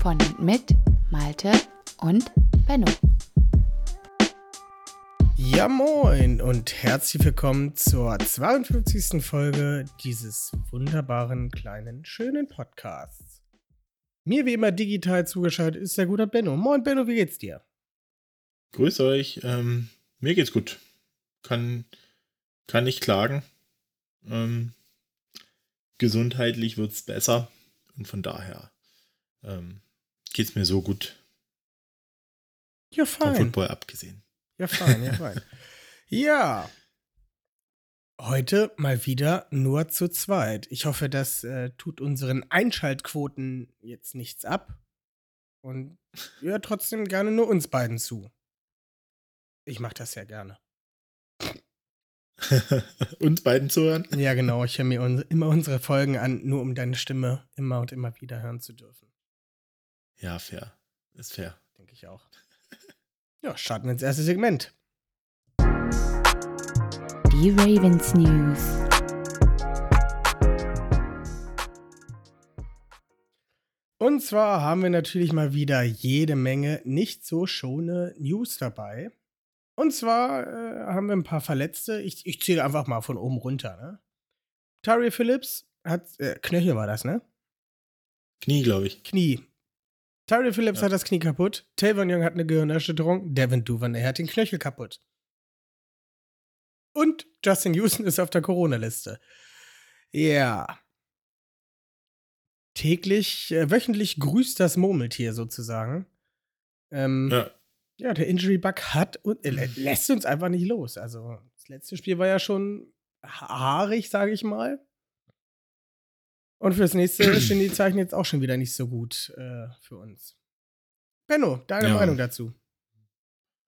Von und mit Malte und Benno. Ja, moin und herzlich willkommen zur 52. Folge dieses wunderbaren, kleinen, schönen Podcasts. Mir wie immer digital zugeschaltet ist der gute Benno. Moin, Benno, wie geht's dir? Grüß euch. Ähm, mir geht's gut. Kann, kann nicht klagen. Ähm, gesundheitlich wird's besser und von daher ähm, geht's mir so gut. Ja, Vom fein. Football abgesehen. Ja, fein, ja, fein. ja. Heute mal wieder nur zu zweit. Ich hoffe, das äh, tut unseren Einschaltquoten jetzt nichts ab. Und ja, trotzdem gerne nur uns beiden zu. Ich mach das ja gerne. Uns beiden zuhören. Ja, genau. Ich höre mir uns, immer unsere Folgen an, nur um deine Stimme immer und immer wieder hören zu dürfen. Ja, fair. Ist fair. Denke ich auch. Ja, starten wir ins erste Segment. Die Ravens News. Und zwar haben wir natürlich mal wieder jede Menge nicht so schöne News dabei. Und zwar äh, haben wir ein paar Verletzte. Ich, ich zähle einfach mal von oben runter. Ne? Tari Phillips hat, äh, Knöchel war das, ne? Knie, glaube ich. Knie. Tyree Phillips Ja. hat das Knie kaputt. Tavon Young hat eine Gehirnerschütterung. Devin Duvernay hat den Knöchel kaputt. Und Justin Houston ist auf der Corona-Liste. Ja. Täglich, äh, wöchentlich grüßt das Murmeltier sozusagen. Ähm, ja. Ja. der Injury-Bug hat und äh, lä- lässt uns einfach nicht los. Also, das letzte Spiel war ja schon ha- haarig, sage ich mal. Und fürs nächste stehen die Zeichen jetzt auch schon wieder nicht so gut äh, für uns. Benno, deine Ja. Meinung dazu?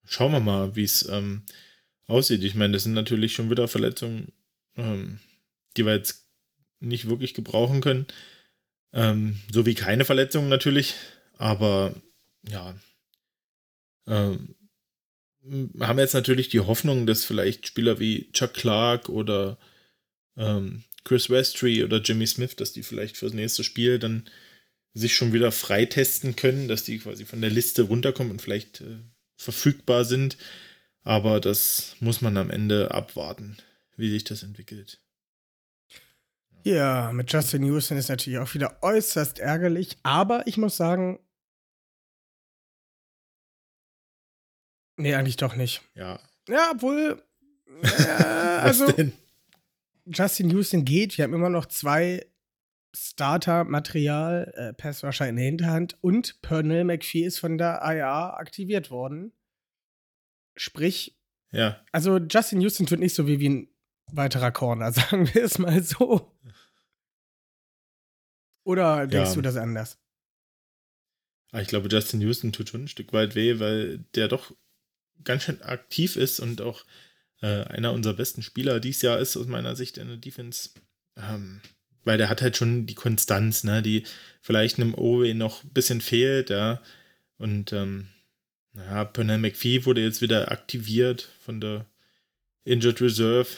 Schauen wir mal, wie es ähm, aussieht. Ich meine, das sind natürlich schon wieder Verletzungen, ähm, die wir jetzt nicht wirklich gebrauchen können. Ähm, so wie keine Verletzungen natürlich. Aber ja. Ähm, wir haben jetzt natürlich die Hoffnung, dass vielleicht Spieler wie Chuck Clark oder ähm, Chris Westry oder Jimmy Smith, dass die vielleicht fürs nächste Spiel dann sich schon wieder freitesten können, dass die quasi von der Liste runterkommen und vielleicht äh, verfügbar sind. Aber das muss man am Ende abwarten, wie sich das entwickelt. Ja, mit Justin Houston ist natürlich auch wieder äußerst ärgerlich, aber ich muss sagen, nee, eigentlich doch nicht. Ja. Ja, obwohl, äh, Was also denn? Justin Houston geht. Wir haben immer noch zwei Starter-Material, äh, Passrusher in der Hinterhand und Pernell McPhee ist von der IA aktiviert worden. Sprich, Ja. also Justin Houston wird nicht so wie, wie ein weiterer Corner, sagen wir es mal so. Oder denkst Ja. du das anders? Ah, ich glaube, Justin Houston tut schon ein Stück weit weh, weil der doch ganz schön aktiv ist und auch äh, einer unserer besten Spieler dieses Jahr ist, aus meiner Sicht in der Defense. Ähm, weil der hat halt schon die Konstanz, ne, die vielleicht einem Owe noch ein bisschen fehlt, ja. Und ähm, naja, Pernell McPhee wurde jetzt wieder aktiviert von der Injured Reserve,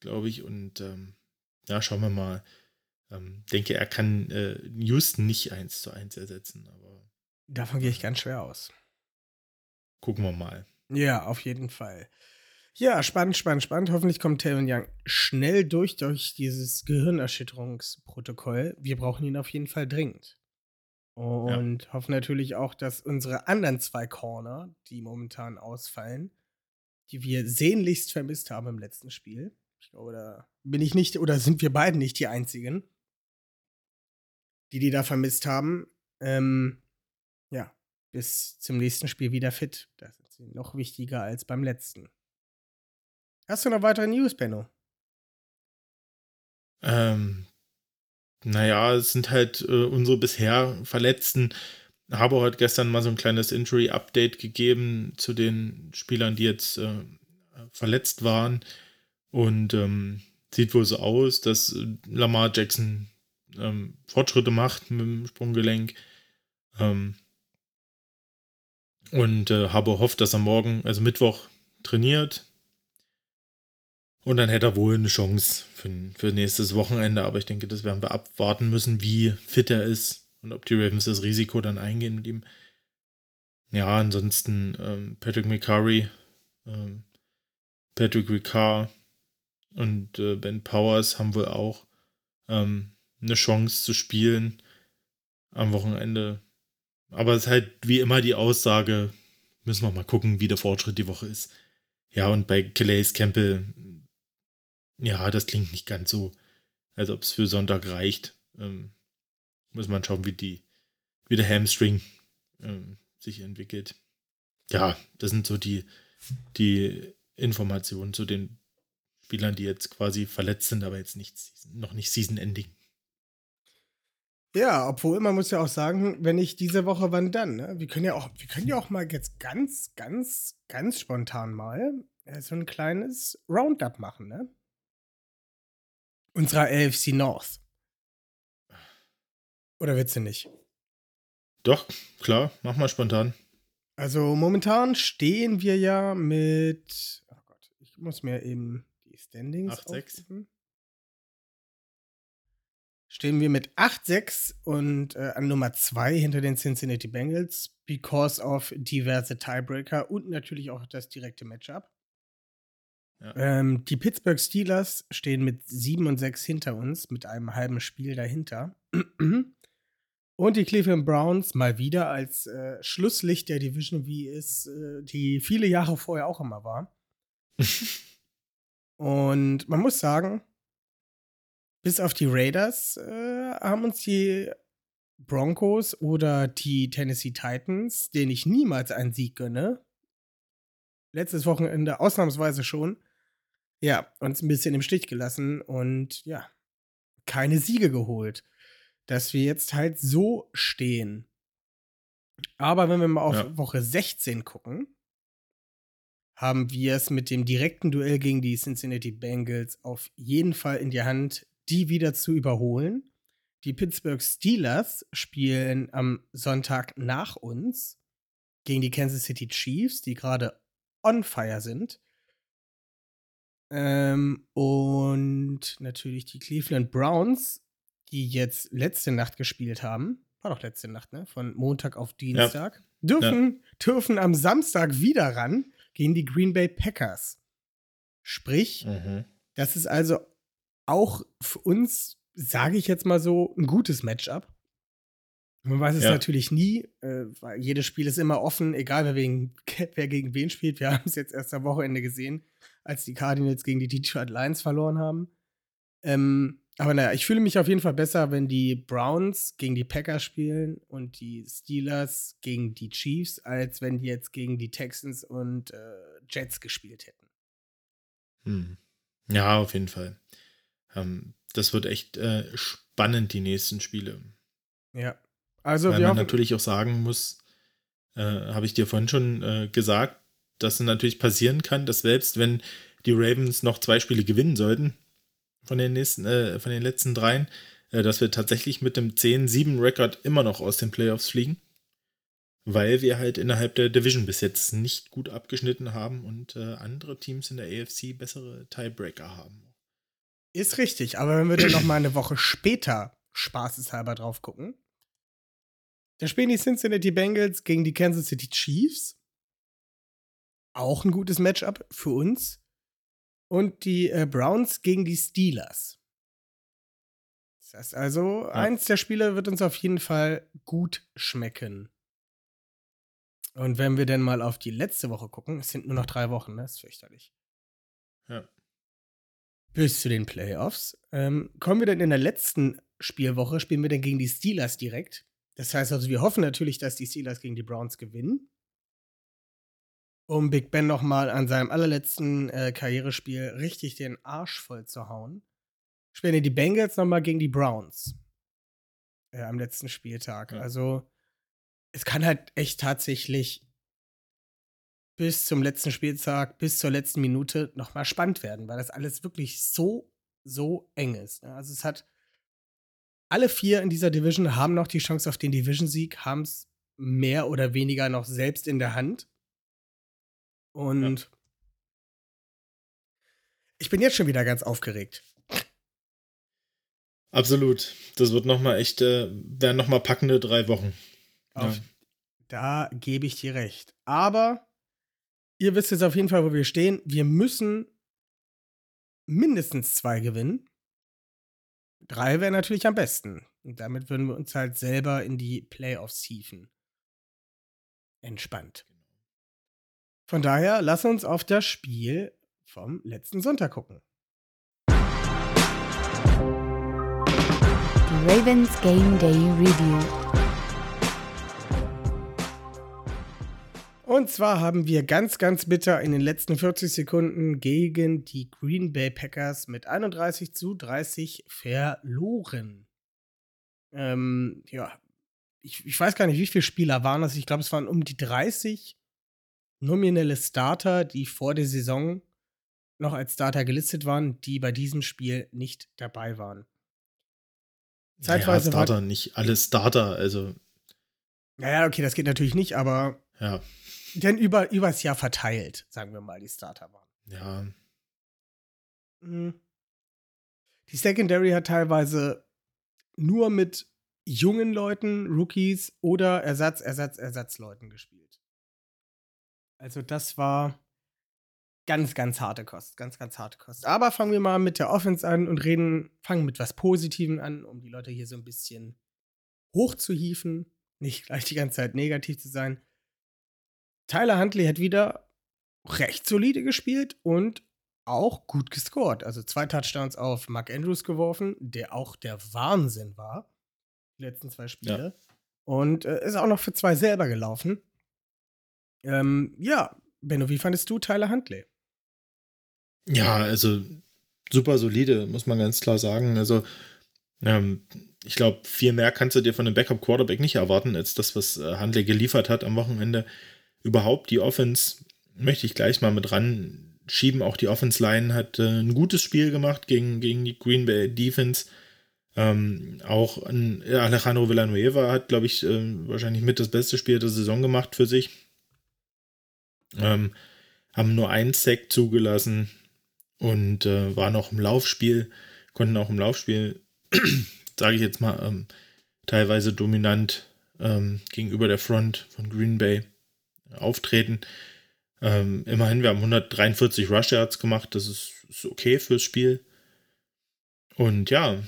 glaube ich. Und ähm, ja, schauen wir mal. Ähm, denke, er kann äh, Houston nicht eins zu eins ersetzen, aber Davon gehe ich ganz schwer aus. gucken wir mal. Ja, auf jeden Fall. Ja, spannend, spannend, spannend. Hoffentlich kommt Taylor Young schnell durch durch dieses Gehirnerschütterungsprotokoll. Wir brauchen ihn auf jeden Fall dringend. Und hoffen natürlich auch, dass unsere anderen zwei Corner, die momentan ausfallen, die wir sehnlichst vermisst haben im letzten Spiel. Ich glaube, da bin ich nicht oder sind wir beiden nicht die einzigen, die die da vermisst haben. Ähm, ja, bis zum nächsten Spiel wieder fit. Das ist noch wichtiger als beim letzten. Hast du noch weitere News, Benno? Ähm, naja, es sind halt äh, unsere bisher Verletzten. Harbour hat gestern mal so ein kleines Injury-Update gegeben zu den Spielern, die jetzt äh, verletzt waren. Und ähm, sieht wohl so aus, dass Lamar Jackson ähm, Fortschritte macht mit dem Sprunggelenk. Ähm, und äh, Harbour hofft, dass er morgen, also Mittwoch, trainiert. Und dann hätte er wohl eine Chance für, für nächstes Wochenende. Aber ich denke, das werden wir abwarten müssen, wie fit er ist und ob die Ravens das Risiko dann eingehen mit ihm. Ja, ansonsten ähm, Patrick McCurry, ähm, Patrick Ricard und äh, Ben Powers haben wohl auch ähm, eine Chance zu spielen am Wochenende. Aber es ist halt wie immer die Aussage, müssen wir mal gucken, wie der Fortschritt die Woche ist. Ja, und bei Calais Campbell, ja, das klingt nicht ganz so, als ob es für Sonntag reicht. Ähm, muss man schauen, wie die, wie der Hamstring ähm, sich entwickelt. Ja, das sind so die, die Informationen zu den Spielern, die jetzt quasi verletzt sind, aber jetzt nicht, noch nicht Season-Ending. Ja, obwohl man muss ja auch sagen, wenn nicht diese Woche, wann dann? Ne? Wir können ja auch, wir können ja auch mal jetzt ganz, ganz, ganz spontan mal äh, so ein kleines Roundup machen, ne? Unserer AFC North. Oder willst du nicht? Doch, klar, mach mal spontan. Also momentan stehen wir ja mit. Oh Gott, ich muss mir eben die Standings 8-6. Stehen wir mit 8-6 und äh, an Nummer 2 hinter den Cincinnati Bengals, because of diverse Tiebreaker und natürlich auch das direkte Matchup. Ja. Ähm, die Pittsburgh Steelers stehen mit 7 und 6 hinter uns, mit einem halben Spiel dahinter. Und die Cleveland Browns mal wieder als äh, Schlusslicht der Division, wie es äh, die viele Jahre vorher auch immer war. Und man muss sagen, bis auf die Raiders äh, haben uns die Broncos oder die Tennessee Titans, denen ich niemals einen Sieg gönne, letztes Wochenende ausnahmsweise schon, ja, uns ein bisschen im Stich gelassen und ja, keine Siege geholt dass wir jetzt halt so stehen. Aber wenn wir mal auf ja. Woche 16 gucken, haben wir es mit dem direkten Duell gegen die Cincinnati Bengals auf jeden Fall in die Hand, die wieder zu überholen. Die Pittsburgh Steelers spielen am Sonntag nach uns gegen die Kansas City Chiefs, die gerade on fire sind. Ähm, und natürlich die Cleveland Browns die jetzt letzte Nacht gespielt haben, war doch letzte Nacht, ne? Von Montag auf Dienstag, ja. dürfen, ja. dürfen am Samstag wieder ran gegen die Green Bay Packers. Sprich, mhm. das ist also auch für uns, sage ich jetzt mal so, ein gutes Matchup. Man weiß es ja. natürlich nie, äh, weil jedes Spiel ist immer offen, egal wer, wegen, wer gegen wen spielt. Wir haben es jetzt erst am Wochenende gesehen, als die Cardinals gegen die Detroit Lions verloren haben. Ähm, aber naja, ich fühle mich auf jeden Fall besser, wenn die Browns gegen die Packers spielen und die Steelers gegen die Chiefs, als wenn die jetzt gegen die Texans und äh, Jets gespielt hätten. Hm. Ja, auf jeden Fall. Ähm, das wird echt äh, spannend, die nächsten Spiele. Ja. Also, Weil man natürlich auch sagen muss, äh, habe ich dir vorhin schon äh, gesagt, dass es natürlich passieren kann, dass selbst wenn die Ravens noch zwei Spiele gewinnen sollten, von den nächsten, äh, von den letzten dreien, äh, dass wir tatsächlich mit dem 10-7-Rekord immer noch aus den Playoffs fliegen. Weil wir halt innerhalb der Division bis jetzt nicht gut abgeschnitten haben und äh, andere Teams in der AFC bessere Tiebreaker haben. Ist richtig, aber wenn wir dann noch mal eine Woche später spaßeshalber drauf gucken, da spielen die Cincinnati Bengals gegen die Kansas City Chiefs. Auch ein gutes Matchup für uns und die äh, Browns gegen die Steelers. Das heißt also, ja. eins der Spiele wird uns auf jeden Fall gut schmecken. Und wenn wir denn mal auf die letzte Woche gucken, es sind nur noch drei Wochen, ne? das ist fürchterlich. Ja. Bis zu den Playoffs. Ähm, kommen wir denn in der letzten Spielwoche, spielen wir dann gegen die Steelers direkt. Das heißt also, wir hoffen natürlich, dass die Steelers gegen die Browns gewinnen um Big Ben nochmal an seinem allerletzten äh, Karrierespiel richtig den Arsch voll zu hauen, spielen die Bengals nochmal gegen die Browns äh, am letzten Spieltag. Ja. Also es kann halt echt tatsächlich bis zum letzten Spieltag, bis zur letzten Minute nochmal spannend werden, weil das alles wirklich so, so eng ist. ne? Also es hat alle vier in dieser Division haben noch die Chance auf den Division-Sieg, haben es mehr oder weniger noch selbst in der Hand. Und ich bin jetzt schon wieder ganz aufgeregt. Absolut. Das wird nochmal echt, äh, werden nochmal packende drei Wochen. Auf, Ja. Da gebe ich dir recht. Aber ihr wisst jetzt auf jeden Fall, wo wir stehen. Wir müssen mindestens zwei gewinnen. Drei wäre natürlich am besten. Und damit würden wir uns halt selber in die Playoffs hieven. Entspannt. Von daher, lass uns auf das Spiel vom letzten Sonntag gucken. Die Ravens Game Day Review. Und zwar haben wir ganz, ganz bitter in den letzten 40 Sekunden gegen die Green Bay Packers mit 31 zu 30 verloren. Ähm, ja, ich, ich weiß gar nicht, wie viele Spieler waren das. Ich glaube, es waren um die 30 nominelle Starter, die vor der Saison noch als Starter gelistet waren, die bei diesem Spiel nicht dabei waren. Zeitweise ja, war. Starter, nicht alle Starter, also Naja, okay, das geht natürlich nicht, aber ja, denn über, übers Jahr verteilt, sagen wir mal, die Starter waren. ja, Mhm. Die Secondary hat teilweise nur mit jungen Leuten, Rookies oder Ersatz, Ersatz, Ersatzleuten gespielt. Also das war ganz, ganz harte Kost, ganz, ganz harte Kost. Aber fangen wir mal mit der Offense an und reden, fangen mit was Positivem an, um die Leute hier so ein bisschen hochzuhieven, nicht gleich die ganze Zeit negativ zu sein. Tyler Huntley hat wieder recht solide gespielt und auch gut gescored. Also zwei Touchdowns auf Mark Andrews geworfen, der auch der Wahnsinn war. Die letzten zwei Spiele. Und äh, ist auch noch für zwei selber gelaufen. Ähm, ja, Benno, wie fandest du Tyler Huntley? ja, also super solide, muss man ganz klar sagen. Also ähm, ich glaube, viel mehr kannst du dir von einem Backup-Quarterback nicht erwarten, als das, was äh, Handley geliefert hat am Wochenende. Überhaupt die Offense möchte ich gleich mal mit ran schieben. Auch die Offense-Line hat äh, ein gutes Spiel gemacht gegen, gegen die Green Bay Defense. Ähm, auch ein, ja, Alejandro Villanueva hat, glaube ich, ähm, wahrscheinlich mit das beste Spiel der Saison gemacht für sich. Ähm, haben nur einen Sack zugelassen und äh, waren auch im Laufspiel, konnten auch im Laufspiel, sage ich jetzt mal, ähm, teilweise dominant ähm, gegenüber der Front von Green Bay auftreten. Ähm, immerhin, wir haben 143 Rush Yards gemacht, das ist, ist okay fürs Spiel. Und ja,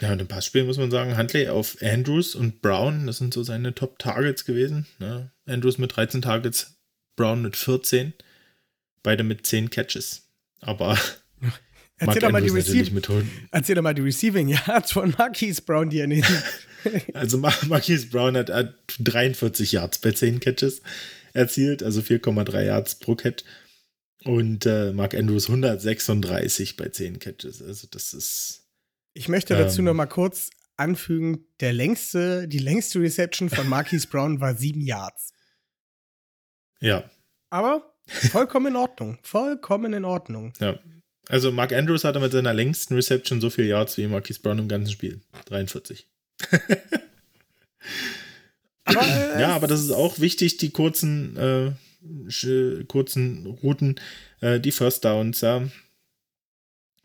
ja, dem Passspiel muss man sagen, Huntley auf Andrews und Brown, das sind so seine Top-Targets gewesen. Ne? Andrews mit 13 Targets, Brown mit 14, beide mit 10 Catches. Aber Erzähl doch, mal die Andrews natürlich Receive mit 100 Erzähl doch mal die Receiving Yards von Marquise Brown, die er nicht. Also Mar- Marquise Brown hat, hat 43 Yards bei 10 Catches erzielt, also 4,3 Yards pro Catch. Und äh, Mark Andrews 136 bei 10 Catches. Also das ist. Ich möchte dazu Ähm. noch mal kurz anfügen, der längste, die längste Reception von Marquise Brown war sieben Yards. Ja, Aber vollkommen in Ordnung. Vollkommen in Ordnung. ja. Also Mark Andrews hatte mit seiner längsten Reception so viel Yards wie Marquise Brown im ganzen Spiel. 43. Aber, äh, Ja, aber das ist auch wichtig, die kurzen, äh, kurzen Routen, äh, die First Downs, ja.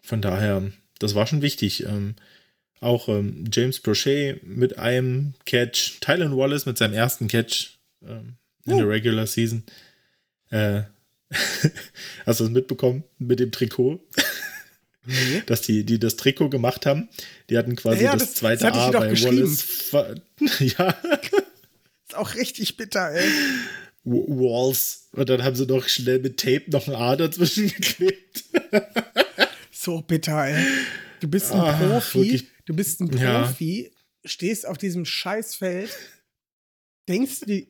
Von daher, das war schon wichtig. Ähm, auch ähm, James Prochet mit einem Catch, Tylen Wallace mit seinem ersten Catch ähm, in der Regular Season. Äh, hast du das mitbekommen mit dem Trikot? Nee. dass die, die das Trikot gemacht haben, die hatten quasi Ja, ja, das, das- zweite das A dir bei. Wallace. Ja, Ist auch richtig bitter, ey. Walls. Und dann haben sie noch schnell mit Tape noch ein A dazwischen geklebt. So bitter, ey. Du bist ein Ah, Profi. wirklich. Du bist ein Ja. Profi, stehst auf diesem Scheißfeld, denkst du,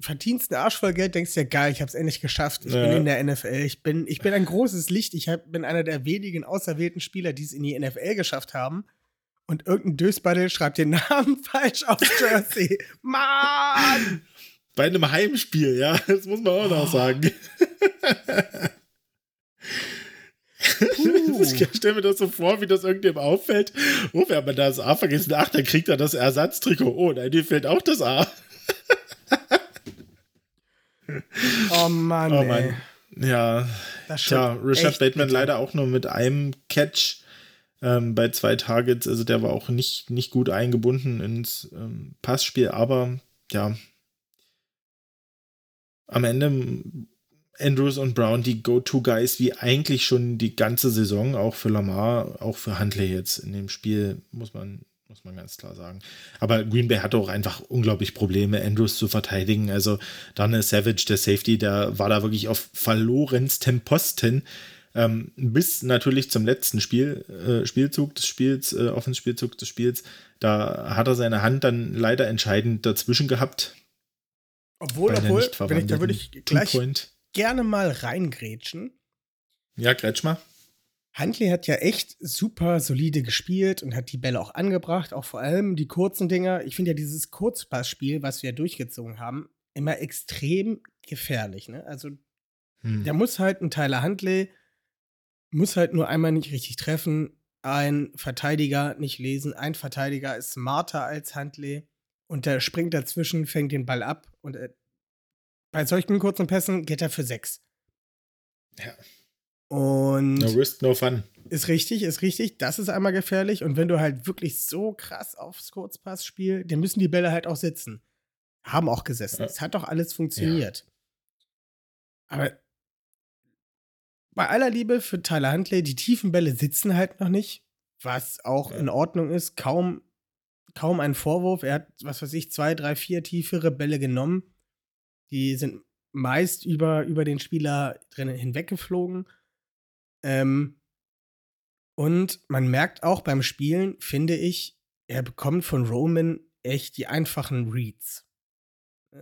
verdienst einen Arsch voll Geld, denkst dir, geil, ich hab's endlich geschafft. Ich bin Ja. in der NFL. Ich bin, ich bin ein großes Licht. Ich hab, bin einer der wenigen auserwählten Spieler, die es in die NFL geschafft haben. und irgendein Dösbaddel schreibt den Namen falsch auf Jersey. Mann! Bei einem Heimspiel, ja, das muss man auch noch Oh. sagen. Ich stelle mir das so vor, wie das irgendjemandem auffällt. Oh, wir haben da das A vergessen. Ach, dann kriegt er das Ersatztrikot. Oh, nein, dir fehlt auch das A. Oh Mann, Oh ey. Mann. Ja, Das ist tja, Richard Bateman leider auch nur mit einem Catch ähm, bei zwei Targets. Also der war auch nicht, nicht gut eingebunden ins ähm, Passspiel. Aber ja, am Ende Andrews und Brown die Go-To-Guys, wie eigentlich schon die ganze Saison, auch für Lamar, auch für Huntley jetzt in dem Spiel, muss man, muss man ganz klar sagen. Aber Green Bay hatte auch einfach unglaublich Probleme, Andrews zu verteidigen. Also Daniel Savage, der Safety, der war da wirklich auf verlorenstem Posten. Ähm, bis natürlich zum letzten Spiel, äh, Spielzug des Spiels, äh, Offenspielzug des Spiels, da hat er seine Hand dann leider entscheidend dazwischen gehabt. Obwohl, obwohl, ich, da würde ich gleich gerne mal reingrätschen. Ja, Kretschmer. Huntley hat ja echt super solide gespielt und hat die Bälle auch angebracht, auch vor allem die kurzen Dinger. Ich finde ja dieses Kurzpassspiel, was wir durchgezogen haben, immer extrem gefährlich. Ne? Also Hm. der muss halt ein Tyler Huntley, muss halt nur einmal nicht richtig treffen, ein Verteidiger nicht lesen, ein Verteidiger ist smarter als Huntley und der springt dazwischen, fängt den Ball ab und äh, bei solchen kurzen Pässen geht er für sechs. Ja. Und No risk, no fun. ist richtig, ist richtig. Das ist einmal gefährlich. Und wenn du halt wirklich so krass aufs Kurzpass spielst, dann müssen die Bälle halt auch sitzen. Haben auch gesessen. Ja. Es hat doch alles funktioniert. Aber bei aller Liebe für Tyler Huntley, die tiefen Bälle sitzen halt noch nicht, was auch Ja. in Ordnung ist. Kaum, kaum ein Vorwurf. Er hat, was weiß ich, zwei, drei, vier tiefere Bälle genommen. Die sind meist über, über den Spieler drin hinweggeflogen. Ähm, und man merkt auch beim Spielen, finde ich, er bekommt von Roman echt die einfachen Reads.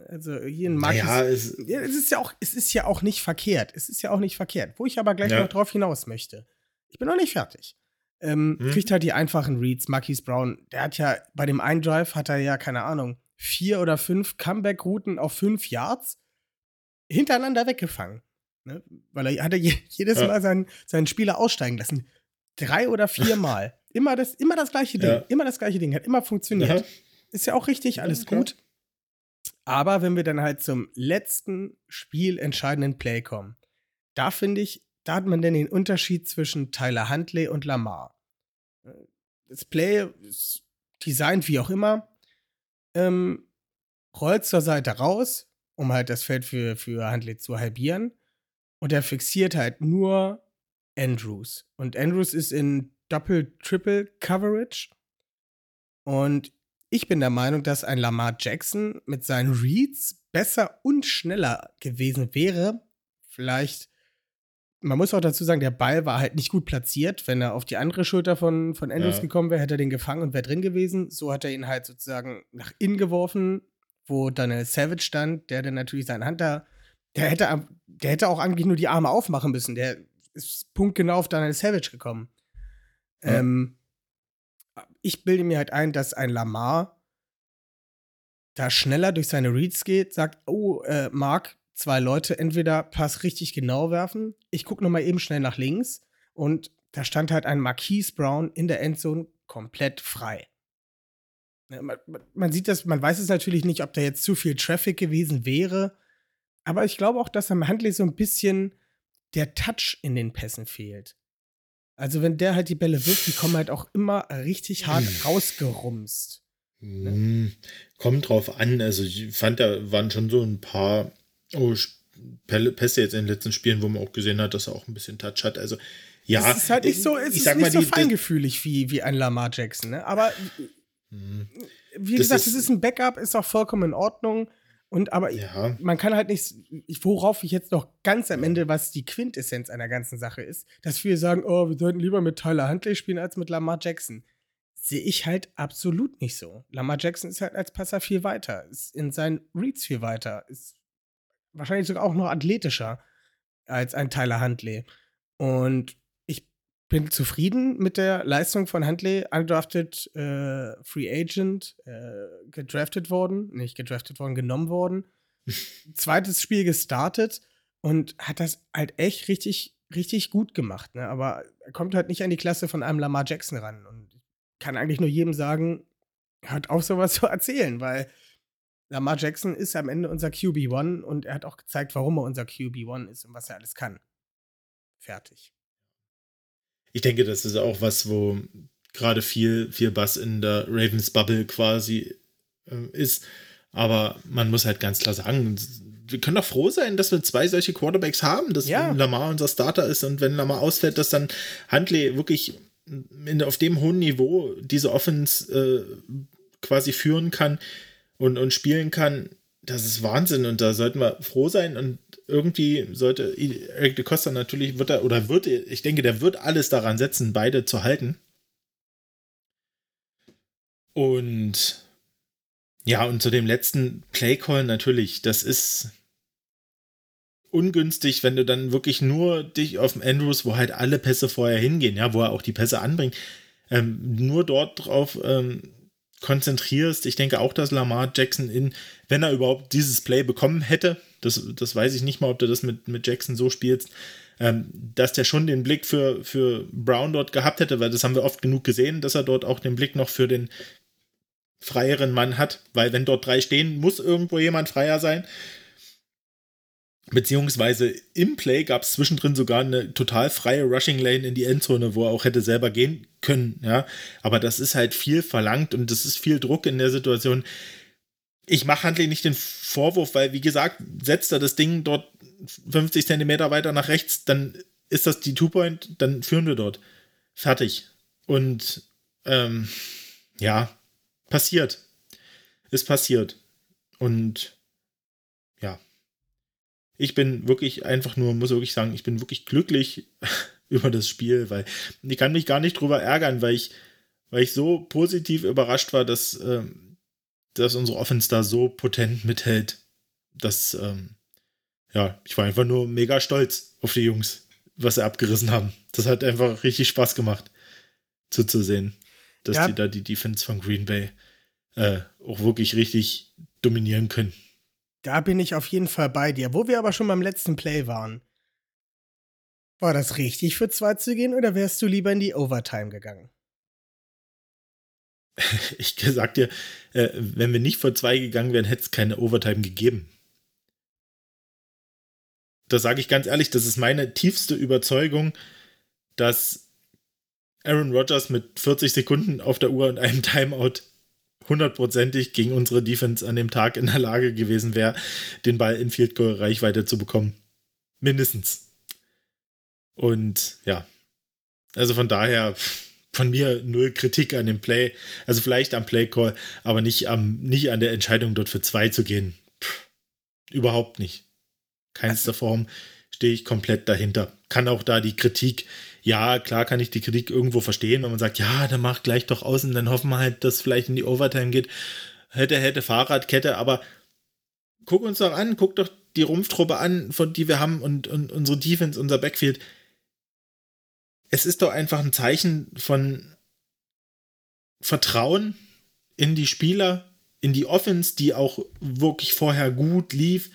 Also hier in Marcus. Naja, es, Ja, es ist ja auch, es ist ja auch nicht verkehrt. Es ist ja auch nicht verkehrt. Wo ich aber gleich Ja. noch drauf hinaus möchte. Ich bin noch nicht fertig. Ähm, Hm? Kriegt halt die einfachen Reads. Marquise Brown, der hat ja bei dem einen Drive hat er ja, keine Ahnung, vier oder fünf Comeback-Routen auf fünf Yards hintereinander weggefangen. Ne? Weil er hat er je- jedes. Mal seinen, seinen Spieler aussteigen lassen. Drei oder vier Mal. immer, das, immer das gleiche Ding. Immer das gleiche Ding. Hat immer funktioniert. Ist ja auch richtig, alles gut. Aber wenn wir dann halt zum letzten spielentscheidenden Play kommen, da finde ich, da hat man denn den Unterschied zwischen Tyler Huntley und Lamar. Das Play ist designt wie auch immer, ähm, rollt zur Seite raus, um halt das Feld für, für Huntley zu halbieren. Und er fixiert halt nur Andrews. Und Andrews ist in Doppel-Triple-Coverage. Und ich bin der Meinung, dass ein Lamar Jackson mit seinen Reads besser und schneller gewesen wäre. Vielleicht, man muss auch dazu sagen, der Ball war halt nicht gut platziert. Wenn er auf die andere Schulter von, von Andrews Ja. gekommen wäre, hätte er den gefangen und wäre drin gewesen. So hat er ihn halt sozusagen nach innen geworfen, wo Daniel Savage stand, der dann natürlich seine Hand da, der hätte, der hätte auch eigentlich nur die Arme aufmachen müssen. Der ist punktgenau auf Daniel Savage gekommen. Ja. Ähm, ich bilde mir halt ein, dass ein Lamar da schneller durch seine Reads geht, sagt, oh, äh, Mark, zwei Leute, entweder Pass richtig genau werfen, ich gucke noch mal eben schnell nach links und da stand halt ein Marquise Brown in der Endzone komplett frei. Man- man sieht das, man weiß es natürlich nicht, ob da jetzt zu viel Traffic gewesen wäre, aber ich glaube auch, dass am Handley so ein bisschen der Touch in den Pässen fehlt. Also wenn der halt die Bälle wirft, die kommen halt auch immer richtig hart Hm. rausgerumst. Hm, kommt drauf an. Also ich fand, da waren schon so ein paar oh, Pässe jetzt in den letzten Spielen, wo man auch gesehen hat, dass er auch ein bisschen Touch hat. Also ja, es ist halt nicht so, es ich ist nicht mal, so die- feingefühlig wie, wie ein Lamar Jackson, ne? Aber Hm, wie Das gesagt, ist- es ist ein Backup, ist auch vollkommen in Ordnung. Und aber Ja, man kann halt nicht, ich- worauf ich jetzt noch ganz am Ende, was die Quintessenz einer ganzen Sache ist, dass viele sagen, oh, wir sollten lieber mit Tyler Huntley spielen als mit Lamar Jackson. Sehe ich halt absolut nicht so. Lamar Jackson ist halt als Passer viel weiter, ist in seinen Reads viel weiter, ist wahrscheinlich sogar auch noch athletischer als ein Tyler Huntley. Und bin zufrieden mit der Leistung von Huntley, undrafted äh, Free Agent, äh, gedraftet worden, nicht gedraftet worden, genommen worden. Zweites Spiel gestartet und hat das halt echt richtig, richtig gut gemacht. Ne? Aber er kommt halt nicht an die Klasse von einem Lamar Jackson ran. Und ich kann eigentlich nur jedem sagen, hört auf, sowas zu erzählen, weil Lamar Jackson ist am Ende unser QB1 und er hat auch gezeigt, warum er unser QB1 ist und was er alles kann. Fertig ich denke, das ist auch was, wo gerade viel, viel Bass in der Ravens Bubble quasi äh, ist. Aber man muss halt ganz klar sagen, wir können doch froh sein, dass wir zwei solche Quarterbacks haben, dass ja. Lamar unser Starter ist und wenn Lamar ausfällt, dass dann Huntley wirklich in, auf dem hohen Niveau diese Offense äh, quasi führen kann und, und spielen kann. Das ist Wahnsinn und da sollten wir froh sein und irgendwie sollte Eric de Costa natürlich, wird er, oder wird, ich denke, der wird alles daran setzen, beide zu halten. Und ja, und zu dem letzten Playcall natürlich, das ist ungünstig, wenn du dann wirklich nur dich auf dem Andrews, wo halt alle Pässe vorher hingehen, ja, wo er auch die Pässe anbringt, ähm, nur dort drauf ähm, konzentrierst. Ich denke auch, dass Lamar Jackson in, wenn er überhaupt dieses Play bekommen hätte, das, das weiß ich nicht mal, ob du das mit, mit Jackson so spielst, ähm, dass der schon den Blick für, für Brown dort gehabt hätte, weil das haben wir oft genug gesehen, dass er dort auch den Blick noch für den freieren Mann hat, weil wenn dort drei stehen, muss irgendwo jemand freier sein. Beziehungsweise im Play gab es zwischendrin sogar eine total freie Rushing Lane in die Endzone, wo er auch hätte selber gehen können, ja. Aber das ist halt viel verlangt und das ist viel Druck in der Situation. Ich mache Handley nicht den Vorwurf, weil, wie gesagt, setzt er das Ding dort 50 Zentimeter weiter nach rechts, dann ist das die Two-Point, dann führen wir dort. Fertig. Und ähm, ja, passiert. Ist passiert. Und ich bin wirklich einfach nur, muss wirklich sagen, ich bin wirklich glücklich über das Spiel, weil ich kann mich gar nicht drüber ärgern, weil ich, weil ich so positiv überrascht war, dass, ähm, dass unsere Offense da so potent mithält. Dass, ähm, ja, ich war einfach nur mega stolz auf die Jungs, was sie abgerissen haben. Das hat einfach richtig Spaß gemacht, zuzusehen, dass ja. die da die Defense von Green Bay äh, auch wirklich richtig dominieren können. Da bin ich auf jeden Fall bei dir. Wo wir aber schon beim letzten Play waren. War das richtig für zwei zu gehen oder wärst du lieber in die Overtime gegangen? Ich sag dir, äh, wenn wir nicht vor zwei gegangen wären, hätte es keine Overtime gegeben. Da sage ich ganz ehrlich, das ist meine tiefste Überzeugung, dass Aaron Rodgers mit 40 Sekunden auf der Uhr und einem Timeout hundertprozentig gegen unsere Defense an dem Tag in der Lage gewesen wäre, den Ball in Field Goal Reichweite zu bekommen. Mindestens. Und ja, also von daher von mir null Kritik an dem Play, also vielleicht am Play Call, aber nicht am nicht an der Entscheidung dort für zwei zu gehen. Pff, überhaupt nicht. Keinster Form stehe ich komplett dahinter. Kann auch da die Kritik ja, klar kann ich die Kritik irgendwo verstehen, wenn man sagt, ja, dann macht gleich doch aus und dann hoffen wir halt, dass vielleicht in die Overtime geht. Hätte, hätte Fahrradkette, aber guck uns doch an, guck doch die Rumpftruppe an, von die wir haben und, und unsere Defense, unser Backfield. Es ist doch einfach ein Zeichen von Vertrauen in die Spieler, in die Offense, die auch wirklich vorher gut lief,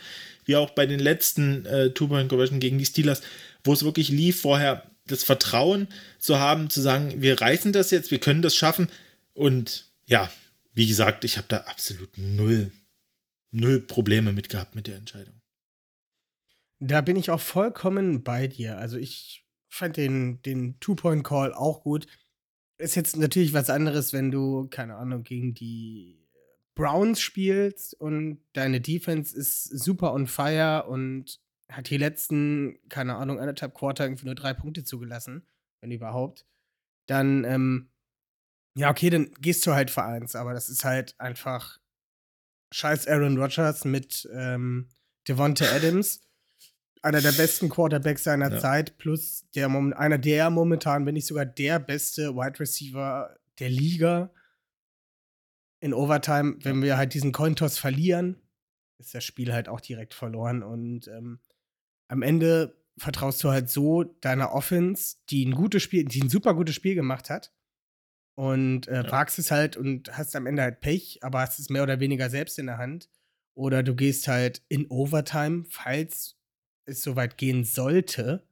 wie auch bei den letzten äh, Two-Point-Conversion gegen die Steelers, wo es wirklich lief vorher das Vertrauen zu haben, zu sagen, wir reißen das jetzt, wir können das schaffen. Und ja, wie gesagt, ich habe da absolut null, null Probleme mit gehabt mit der Entscheidung. Da bin ich auch vollkommen bei dir. Also ich fand den, den Two-Point-Call auch gut. Ist jetzt natürlich was anderes, wenn du, keine Ahnung, gegen die Browns spielst und deine Defense ist super on fire und hat die letzten, keine Ahnung, anderthalb Quarter irgendwie nur drei Punkte zugelassen, wenn überhaupt, dann, ähm, ja, okay, dann gehst du halt für eins, aber das ist halt einfach scheiß Aaron Rodgers mit ähm, Devonta Adams, einer der besten Quarterbacks seiner ja. Zeit, plus der, einer der momentan, wenn nicht sogar der beste Wide Receiver der Liga. In Overtime, wenn wir halt diesen Cointoss verlieren, ist das Spiel halt auch direkt verloren und ähm, am Ende vertraust du halt so deiner Offense, die ein gutes Spiel, die ein super gutes Spiel gemacht hat. Und äh, Ja. wagst es halt und hast am Ende halt Pech, aber hast es mehr oder weniger selbst in der Hand. Oder du gehst halt in Overtime, falls es soweit gehen sollte.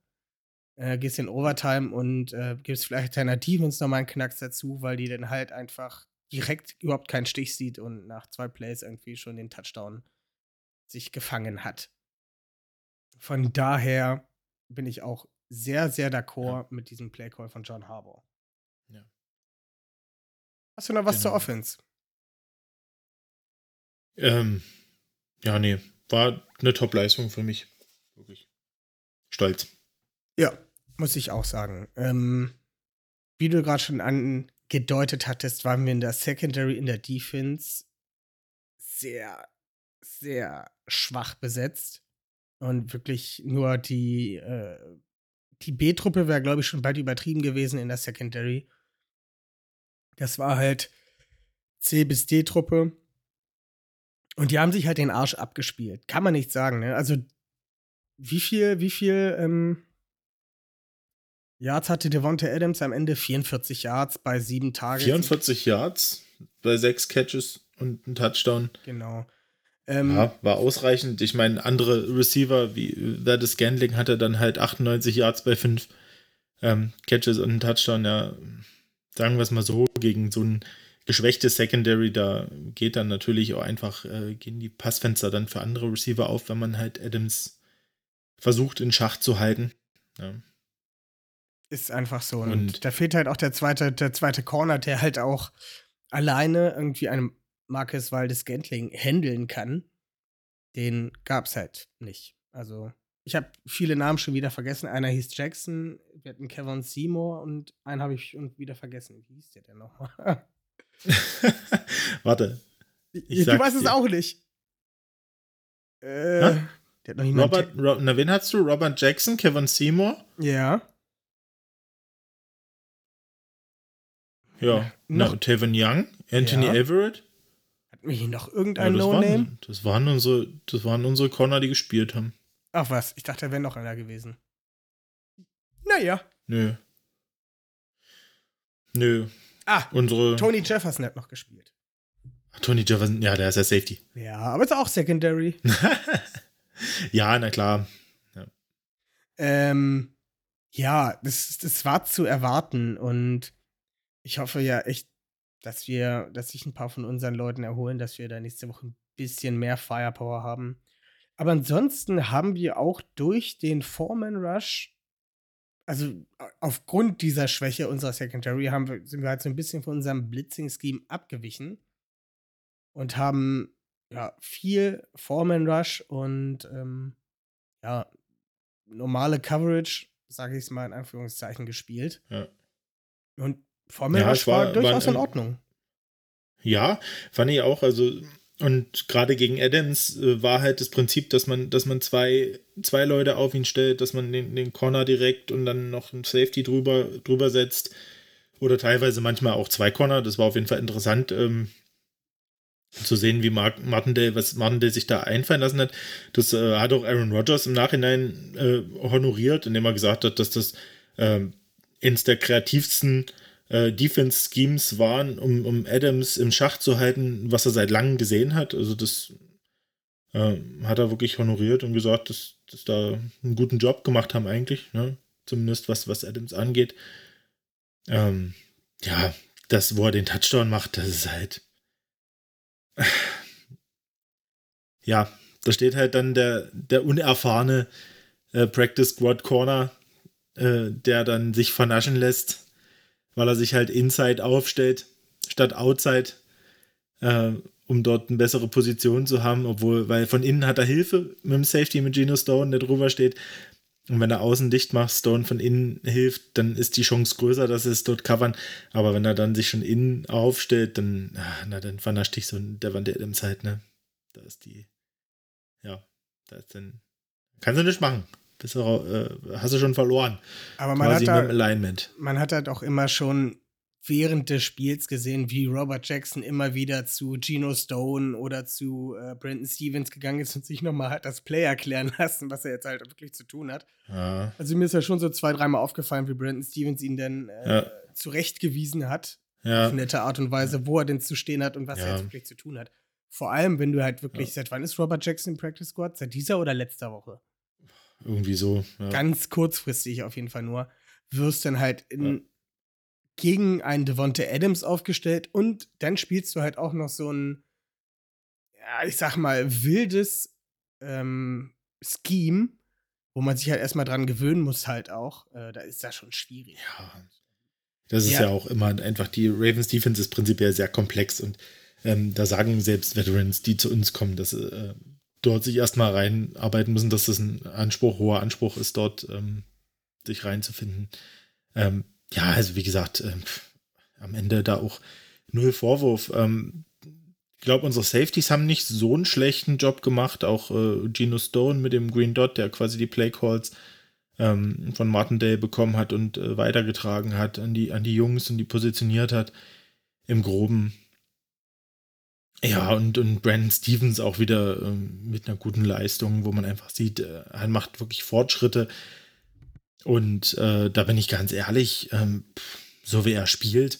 Äh, gehst in Overtime und äh, gibst vielleicht deiner Defense nochmal einen Knacks dazu, weil die dann halt einfach direkt überhaupt keinen Stich sieht und nach zwei Plays irgendwie schon den Touchdown sich gefangen hat. Von daher bin ich auch sehr, sehr d'accord mit diesem Playcall von John Harbour. Ja. Hast du noch was zur Genau. Offense? Ähm, ja, nee, war eine Top-Leistung für mich. Wirklich. Stolz. Ja, muss ich auch sagen. Ähm, wie du gerade schon angedeutet hattest, waren wir in der Secondary, in der Defense sehr, sehr schwach besetzt. Und wirklich nur die, äh, die B-Truppe wäre, glaube ich, schon bald übertrieben gewesen in der Secondary. Das war halt C bis D-Truppe. Und die haben sich halt den Arsch abgespielt. Kann man nicht sagen, ne? Also, wie viel, wie viel, ähm, Yards hatte Devonta Adams am Ende 44 Yards bei sieben Tagen. 44 Yards bei sechs Catches und ein Touchdown. Genau. Ähm, Ja, war ausreichend. Ich meine, andere Receiver wie That Scandling hatte dann halt 98 Yards bei fünf ähm, Catches und ein Touchdown. Ja, sagen wir es mal so, gegen so ein geschwächtes Secondary, da geht dann natürlich auch einfach, äh, gehen die Passfenster dann für andere Receiver auf, wenn man halt Adams versucht in Schach zu halten. Ja. Ist einfach so. Und, Und- da fehlt halt auch der zweite, der zweite Corner, der halt auch alleine irgendwie einen Marcus Waldes Gantling handeln kann. Den gab's halt nicht. Also, ich habe viele Namen schon wieder vergessen. Einer hieß Jackson, wir hatten Kevin Seymour und einen habe ich schon wieder vergessen. Wie hieß der denn nochmal? Warte, du sag's weißt es dir. auch nicht. Äh? Der hat noch niemand. Robert, Ro na, wen hast du? Robert Jackson, Kevin Seymour? Ja. Ja. Noch- Na, Tevin Young, Anthony Ja. Everett. Hat mich noch Ja, irgendein das, No-Name? das, waren unsere, das waren unsere Corner, die gespielt haben. Ach was, ich dachte, da wäre noch einer gewesen. Naja. Nö. Nö. Ah, Unsere. Tony Jefferson hat noch gespielt. Tony Jefferson, ja, der ist ja Safety. Ja, aber ist auch Secondary. ja, na klar. ähm, ja, das, das war zu erwarten und ich hoffe ja echt, dass wir, dass sich ein paar von unseren Leuten erholen, dass wir da nächste Woche ein bisschen mehr Firepower haben. Aber ansonsten haben wir auch durch den Foreman Rush, also aufgrund dieser Schwäche unserer Secondary, haben wir, sind wir halt so ein bisschen von unserem Blitzing-Scheme abgewichen und haben ja viel Foreman Rush und ähm, ja, normale Coverage, sage ich es mal in Anführungszeichen, gespielt. Ja. Und Foreman Ja, Rush war, war- durchaus war- in Ordnung. Ja, fand ich auch. Also, und gerade gegen Adams äh, war halt das Prinzip, dass man, dass man zwei, zwei Leute auf ihn stellt, dass man den, den Corner direkt und dann noch ein Safety drüber, drüber setzt. Oder teilweise manchmal auch zwei Corner. Das war auf jeden Fall interessant. Ähm, zu sehen, wie Mark, Martindale, was Martindale sich da einfallen lassen hat. Das äh, hat auch Aaron Rodgers im Nachhinein äh, honoriert, indem er gesagt hat, dass das ähm, eines der kreativsten äh, Defense-Schemes waren, um, um Adams im Schach zu halten, was er seit langem gesehen hat. Also das äh, hat er wirklich honoriert und gesagt, dass, dass da einen guten Job gemacht haben eigentlich, ne? zumindest was, was Adams angeht. Ähm, ja, das, wo er den Touchdown macht, das ist halt ja, da steht halt dann der, der unerfahrene äh, Practice Squad Corner, äh, der dann sich vernaschen lässt, weil er sich halt inside aufstellt, statt outside, äh, um dort eine bessere Position zu haben, obwohl, weil von innen hat er Hilfe mit dem Safety mit Geno Stone, der drüber steht. Und wenn er außen dicht macht, Stone von innen hilft, dann ist die Chance größer, dass sie es dort covern. Aber wenn er dann sich schon innen aufstellt, dann, ah, na, dann vernascht dich so ein Devante Adams halt, ne? Da ist die, ja, da ist dann, kannst du nicht machen. Bist du, äh, hast du schon verloren. Aber man Quasi hat, Alignment. man hat halt auch immer schon während des Spiels gesehen, wie Robert Jackson immer wieder zu Geno Stone oder zu äh, Brandon Stevens gegangen ist und sich nochmal hat das Play erklären lassen, was er jetzt halt wirklich zu tun hat. Ja. Also mir ist ja schon so zwei, dreimal aufgefallen, wie Brandon Stevens ihn dann äh, Ja. zurechtgewiesen hat. Ja. Auf nette Art und Weise, wo er denn zu stehen hat und was er Ja. jetzt wirklich zu tun hat. Vor allem, wenn du halt wirklich, seit wann ist Robert Jackson im Practice Squad? Seit dieser oder letzter Woche? Irgendwie so. Ja. Ganz kurzfristig auf jeden Fall nur. Wirst dann halt in, gegen einen Devonte Adams aufgestellt und dann spielst du halt auch noch so ein, ja, ich sag mal, wildes ähm, Scheme, wo man sich halt erstmal dran gewöhnen muss, halt auch. Äh, da ist das schon schwierig. Ja. Das ist Ja. ja. auch immer einfach, die Ravens Defense ist prinzipiell sehr komplex und ähm, da sagen selbst Veterans, die zu uns kommen, dass äh, dort sich erstmal reinarbeiten müssen, dass das ein Anspruch, hoher Anspruch ist, dort ähm, sich reinzufinden. Ähm, ja, also wie gesagt, pff, am Ende da auch null Vorwurf. Ähm, ich glaube, unsere Safeties haben nicht so einen schlechten Job gemacht. Auch äh, Geno Stone mit dem Green Dot, der quasi die Play Calls ähm, von Martindale bekommen hat und äh, weitergetragen hat an die, an die Jungs und die positioniert hat. Im Groben. Ja, und, und Brandon Stevens auch wieder ähm, mit einer guten Leistung, wo man einfach sieht, äh, er macht wirklich Fortschritte. Und äh, da bin ich ganz ehrlich, ähm, so wie er spielt,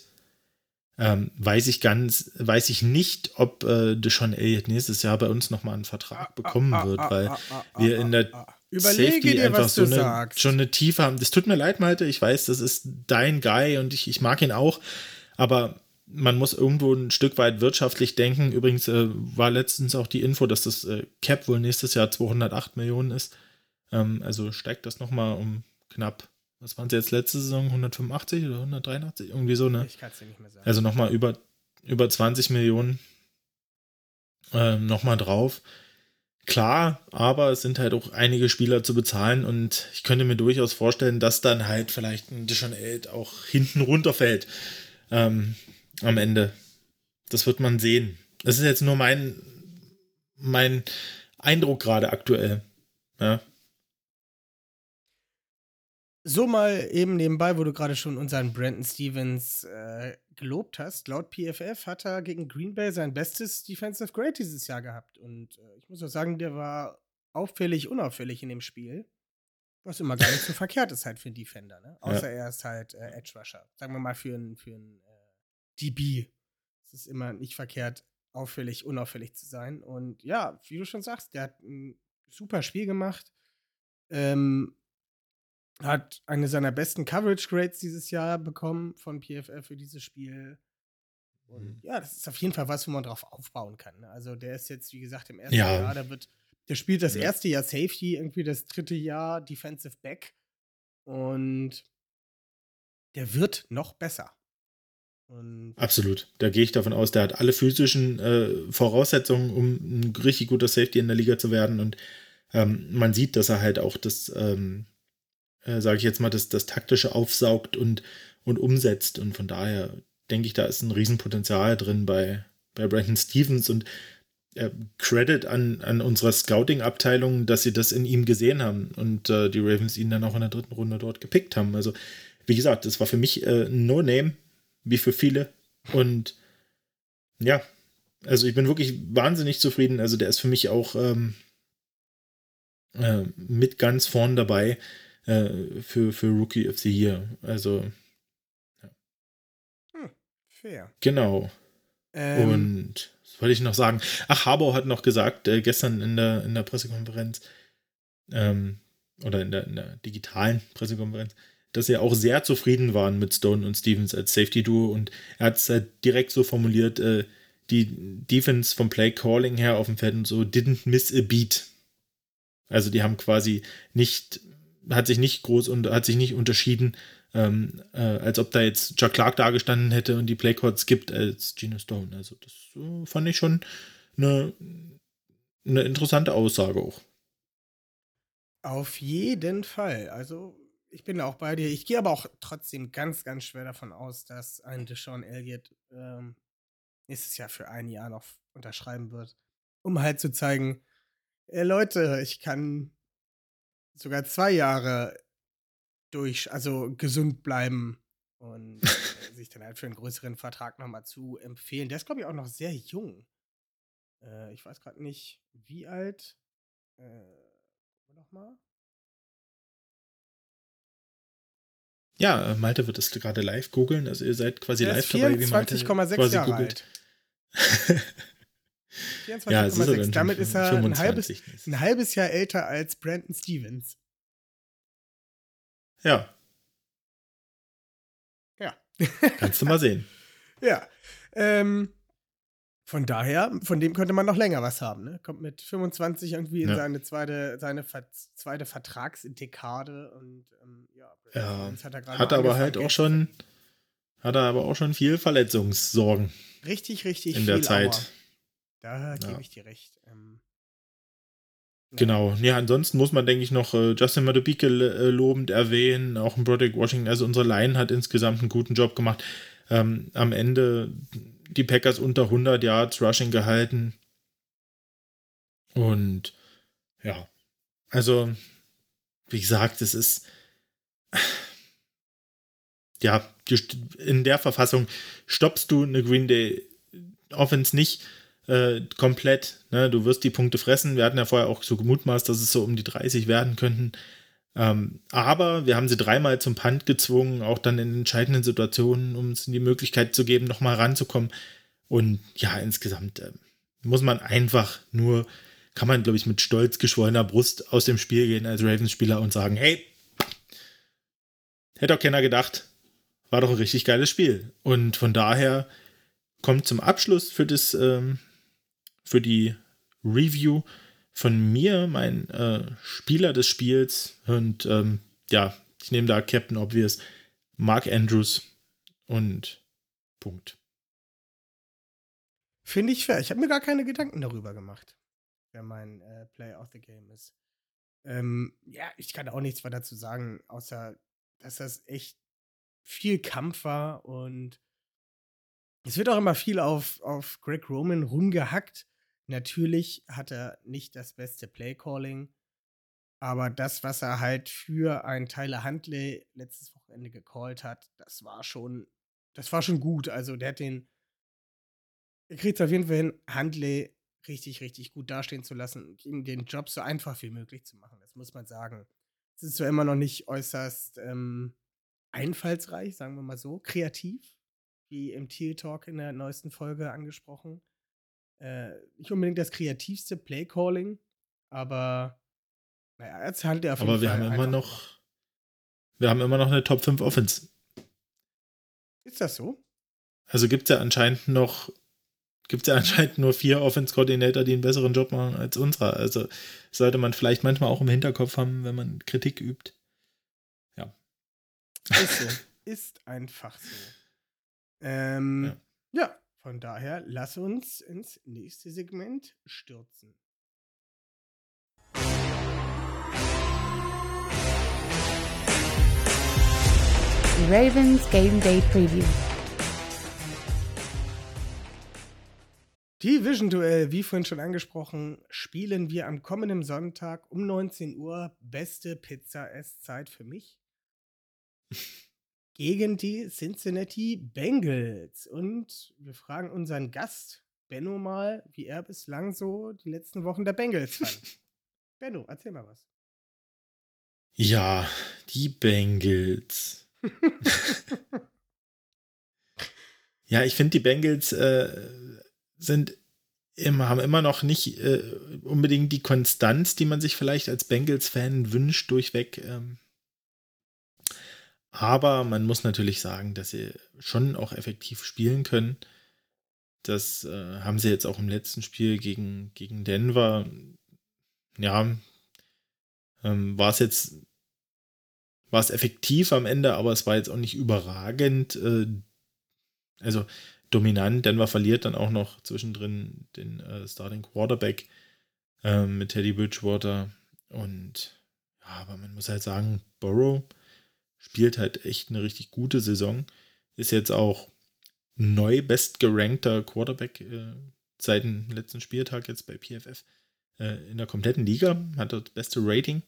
ähm, weiß ich ganz, weiß ich nicht, ob äh, Deshaun Elliott nächstes Jahr bei uns nochmal einen Vertrag bekommen Ah, ah, wird, ah, weil ah, ah, wir in der. Überlege Safety dir, einfach was so du eine, schon eine Tiefe haben. Das tut mir leid, Malte. Ich weiß, das ist dein Guy und ich, ich mag ihn auch. Aber man muss irgendwo ein Stück weit wirtschaftlich denken. Übrigens äh, war letztens auch die Info, dass das äh, Cap wohl nächstes Jahr 208 Millionen ist. Ähm, also steigt das nochmal um knapp, was waren es jetzt letzte Saison? 185 oder 183? Irgendwie so, ne? Ich kann es dir nicht mehr sagen. Also nochmal über, über 20 Millionen ähm, nochmal drauf. Klar, aber es sind halt auch einige Spieler zu bezahlen und ich könnte mir durchaus vorstellen, dass dann halt vielleicht ein Dishon auch hinten runterfällt ähm, am Ende. Das wird man sehen. Das ist jetzt nur mein, mein Eindruck gerade aktuell. Ja. So mal eben nebenbei, wo du gerade schon unseren Brandon Stevens äh, gelobt hast. Laut PFF hat er gegen Green Bay sein bestes Defensive Grade dieses Jahr gehabt. Und äh, ich muss auch sagen, der war auffällig, unauffällig in dem Spiel. Was immer gar nicht so verkehrt ist halt für einen Defender, ne? Außer er ist halt äh, Edge Rusher. Sagen wir mal für einen für einen, äh, DB. Es ist immer nicht verkehrt, auffällig, unauffällig zu sein. Und ja, wie du schon sagst, der hat ein super Spiel gemacht. Ähm, hat eine seiner besten Coverage Grades dieses Jahr bekommen von PFF für dieses Spiel. Und Mhm. ja, das ist auf jeden Fall was, wo man drauf aufbauen kann. ne? Also der ist jetzt, wie gesagt, im ersten Ja. Jahr, der wird, der spielt das Ja. erste Jahr Safety, irgendwie das dritte Jahr Defensive Back. Und der wird noch besser. Und Absolut. Da gehe ich davon aus, der hat alle physischen äh, Voraussetzungen, um ein richtig guter Safety in der Liga zu werden. Und ähm, man sieht, dass er halt auch das, ähm, äh, sage ich jetzt mal, das, das Taktische aufsaugt und, und umsetzt. Und von daher denke ich, da ist ein Riesenpotenzial drin bei, bei Brandon Stevens und äh, Credit an, an unserer Scouting-Abteilung, dass sie das in ihm gesehen haben und äh, die Ravens ihn dann auch in der dritten Runde dort gepickt haben. Also, wie gesagt, das war für mich äh, ein No-Name, wie für viele. Und ja, also ich bin wirklich wahnsinnig zufrieden. Also der ist für mich auch ähm, äh, mit ganz vorn dabei äh, für, für Rookie of the Year. Also fair. genau. Ähm, Und was wollte ich noch sagen? Ach, Harbour hat noch gesagt, äh, gestern in der, in der Pressekonferenz, ähm, oder in der, in der digitalen Pressekonferenz, dass sie auch sehr zufrieden waren mit Stone und Stevens als Safety-Duo. Und er hat es halt direkt so formuliert, äh, die Defense vom Play Calling her auf dem Feld und so didn't miss a beat. Also die haben quasi nicht, hat sich nicht groß und hat sich nicht unterschieden, ähm, äh, als ob da jetzt Chuck Clark dagestanden hätte und die Playcourts gibt als Geno Stone. Also das äh, fand ich schon eine, eine interessante Aussage auch. Auf jeden Fall. Also, ich bin da auch bei dir. Ich gehe aber auch trotzdem ganz, ganz schwer davon aus, dass ein Deshaun Elliott ähm, nächstes Jahr für ein Jahr noch unterschreiben wird, um halt zu zeigen, äh, Leute, ich kann sogar zwei Jahre durch, also gesund bleiben und äh, sich dann halt für einen größeren Vertrag nochmal zu empfehlen. Der ist, glaube ich, auch noch sehr jung. Äh, ich weiß gerade nicht, wie alt. Äh, nochmal. Ja, äh, Malte wird es gerade live googeln. Also ihr seid quasi Der live dabei, wie Malte 24,6 quasi Jahre googelt. alt. 24,6. ja, ist er Damit ist er ein halbes, 25 nächstes ein halbes Jahr älter als Brandon Stevens. Ja, Ja. kannst du mal sehen. Ja. Ähm, von daher, von dem könnte man noch länger was haben. Ne? Kommt mit 25 irgendwie in Ja. seine zweite, seine Ver zweite Vertragsdekade und ähm, ja, Ja, hat er Hat aber halt auch schon, hat er aber auch schon viel Verletzungssorgen richtig, richtig in der Zeit. Aua. Da gebe Ja. ich dir recht. Ähm. Genau. Ja, ansonsten muss man, denke ich, noch äh, Justin Madubike äh, lobend erwähnen, auch ein Broderick Washington. Also unsere Line hat insgesamt einen guten Job gemacht. Ähm, am Ende die Packers unter 100 Yards Rushing gehalten. Und ja, also wie gesagt, es ist ja, in der Verfassung stoppst du eine Green Day Offense nicht äh, komplett. Ne? Du wirst die Punkte fressen. Wir hatten ja vorher auch so gemutmaßt, dass es so um die 30 werden könnten. Ähm, aber wir haben sie dreimal zum Punt gezwungen, auch dann in entscheidenden Situationen, um es die Möglichkeit zu geben, nochmal ranzukommen. Und ja, insgesamt äh, muss man einfach nur, kann man, glaube ich, mit stolz geschwollener Brust aus dem Spiel gehen als Ravens-Spieler und sagen, hey, hätte auch keiner gedacht, war doch ein richtig geiles Spiel. Und von daher kommt zum Abschluss für das, ähm, für die Review von mir mein äh, Spieler des Spiels und ähm, ja, ich nehme da Captain Obvious, Mark Andrews und Punkt. Finde ich fair. Ich habe mir gar keine Gedanken darüber gemacht, wer mein äh, Play of the Game ist. Ähm, ja, ich kann auch nichts weiter dazu sagen, außer dass das echt viel Kampf war und es wird auch immer viel auf, auf Greg Roman rumgehackt. Natürlich hat er nicht das beste Play-Calling, aber das, was er halt für ein Tyler Huntley letztes Wochenende gecallt hat, das war schon, das war schon gut. Also der hat den, er kriegt es auf jeden Fall hin, Huntley richtig, richtig gut dastehen zu lassen und ihm den Job so einfach wie möglich zu machen. Das muss man sagen. Es ist zwar immer noch nicht äußerst ähm, einfallsreich, sagen wir mal so, kreativ, wie im Teal Talk in der neuesten Folge angesprochen. Äh, nicht unbedingt das kreativste Playcalling, aber naja, jetzt handelt er auf Aber jeden wir Fall haben immer noch, wir haben immer noch eine Top 5 Offense. Ist das so? Also gibt es ja anscheinend noch, gibt es ja anscheinend nur vier Offense-Koordinator, die einen besseren Job machen als unserer. Also sollte man vielleicht manchmal auch im Hinterkopf haben, wenn man Kritik übt. Ja. Ist so. ist einfach so. Ähm, Ja. ja. Von daher lass uns ins nächste Segment stürzen. Die Ravens Game Day Preview. Division-Duell, wie vorhin schon angesprochen, spielen wir am kommenden Sonntag um 19 Uhr. Beste Pizza-Esszeit für mich. Gegen die Cincinnati Bengals. Und wir fragen unseren Gast, Benno, mal, wie er bislang so die letzten Wochen der Bengals fand. Benno, erzähl mal was. Ja, die Bengals. Ja, ich finde, die Bengals äh, sind immer, haben immer noch nicht äh, unbedingt die Konstanz, die man sich vielleicht als Bengals-Fan wünscht, durchweg. Ähm. Aber man muss natürlich sagen, dass sie schon auch effektiv spielen können. Das äh, haben sie jetzt auch im letzten Spiel gegen, gegen Denver. Ja, ähm, war es jetzt war es effektiv am Ende, aber es war jetzt auch nicht überragend. Äh, also dominant. Denver verliert dann auch noch zwischendrin den äh, Starting Quarterback äh, mit Teddy Bridgewater. Und ja, aber man muss halt sagen, Burrow spielt halt echt eine richtig gute Saison. Ist jetzt auch neu bestgerankter Quarterback äh, seit dem letzten Spieltag jetzt bei PFF äh, in der kompletten Liga. Hat das beste Rating.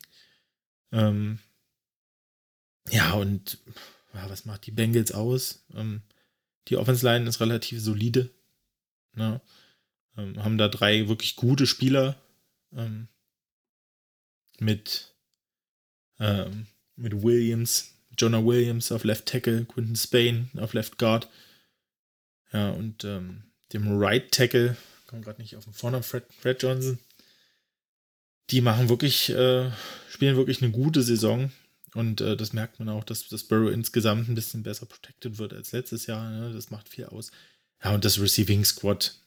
Ähm, ja, und was macht die Bengals aus? Ähm, die Offense Line ist relativ solide. Ne? Ähm, haben da drei wirklich gute Spieler ähm, mit, ähm, mit Williams, Jonah Williams auf Left Tackle, Quinton Spain auf Left Guard. Ja, und ähm, dem Right Tackle, komme gerade nicht auf den Vornamen, Fred, Fred Johnson. Die machen wirklich, äh, spielen wirklich eine gute Saison. Und äh, das merkt man auch, dass das Burrow insgesamt ein bisschen besser protected wird als letztes Jahr. Ne? Das macht viel aus. Ja, und das Receiving Squad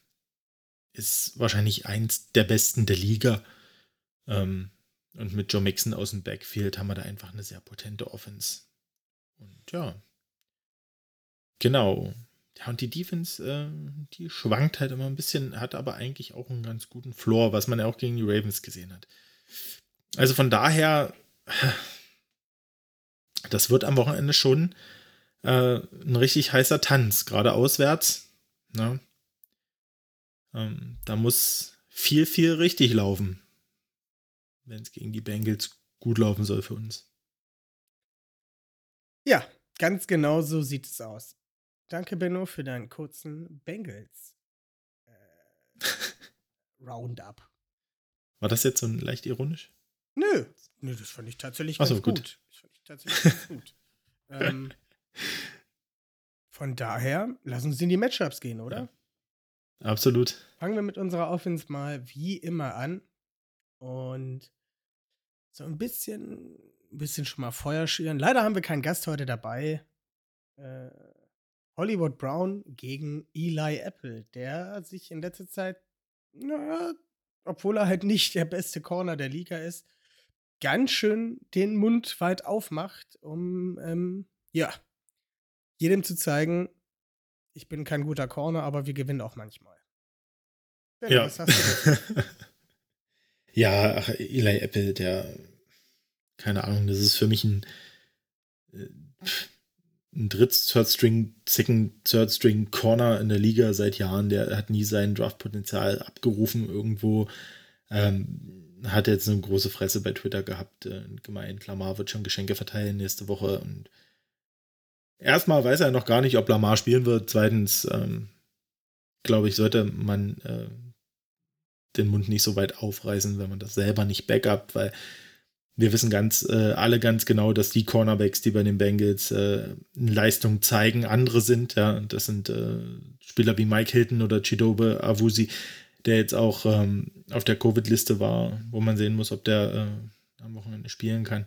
ist wahrscheinlich eins der besten der Liga. Ähm, und mit Joe Mixon aus dem Backfield haben wir da einfach eine sehr potente Offense. Und ja. Genau. Ja, und die Defense, äh, die schwankt halt immer ein bisschen, hat aber eigentlich auch einen ganz guten Floor, was man ja auch gegen die Ravens gesehen hat. Also von daher, das wird am Wochenende schon äh, ein richtig heißer Tanz, gerade auswärts. Ne? Ähm, da muss viel, viel richtig laufen, wenn es gegen die Bengals gut laufen soll für uns. Ja, ganz genau so sieht es aus. Danke, Benno, für deinen kurzen Bengals äh, Roundup. War das jetzt so leicht ironisch? Nö, nö, das fand ich tatsächlich Ach so, gut. gut. Das fand ich tatsächlich ganz gut. Ähm, von daher, lass uns in die Matchups gehen, oder? Ja. Absolut. Fangen wir mit unserer Offense mal wie immer an. Und so ein bisschen, ein bisschen schon mal Feuer schüren. Leider haben wir keinen Gast heute dabei. Äh, Hollywood Brown gegen Eli Apple, der sich in letzter Zeit, naja, obwohl er halt nicht der beste Corner der Liga ist, ganz schön den Mund weit aufmacht, um, ähm, ja, jedem zu zeigen, ich bin kein guter Corner, aber wir gewinnen auch manchmal. Ja. Ja, ach, Eli Apple, der, keine Ahnung, das ist für mich ein, äh, ein Dritt, Third String, Second, Third String Corner in der Liga seit Jahren. Der hat nie sein Draftpotenzial abgerufen irgendwo. Ähm, hat jetzt eine große Fresse bei Twitter gehabt äh, und gemeint, Lamar wird schon Geschenke verteilen nächste Woche. Und erstmal weiß er noch gar nicht, ob Lamar spielen wird. Zweitens, ähm, glaube ich, sollte man äh, den Mund nicht so weit aufreißen, wenn man das selber nicht backupt, weil wir wissen ganz, äh, alle ganz genau, dass die Cornerbacks, die bei den Bengals äh, Leistung zeigen, andere sind. Ja, das sind äh, Spieler wie Mike Hilton oder Chidobe Awusi, der jetzt auch ähm, auf der Covid-Liste war, wo man sehen muss, ob der äh, am Wochenende spielen kann.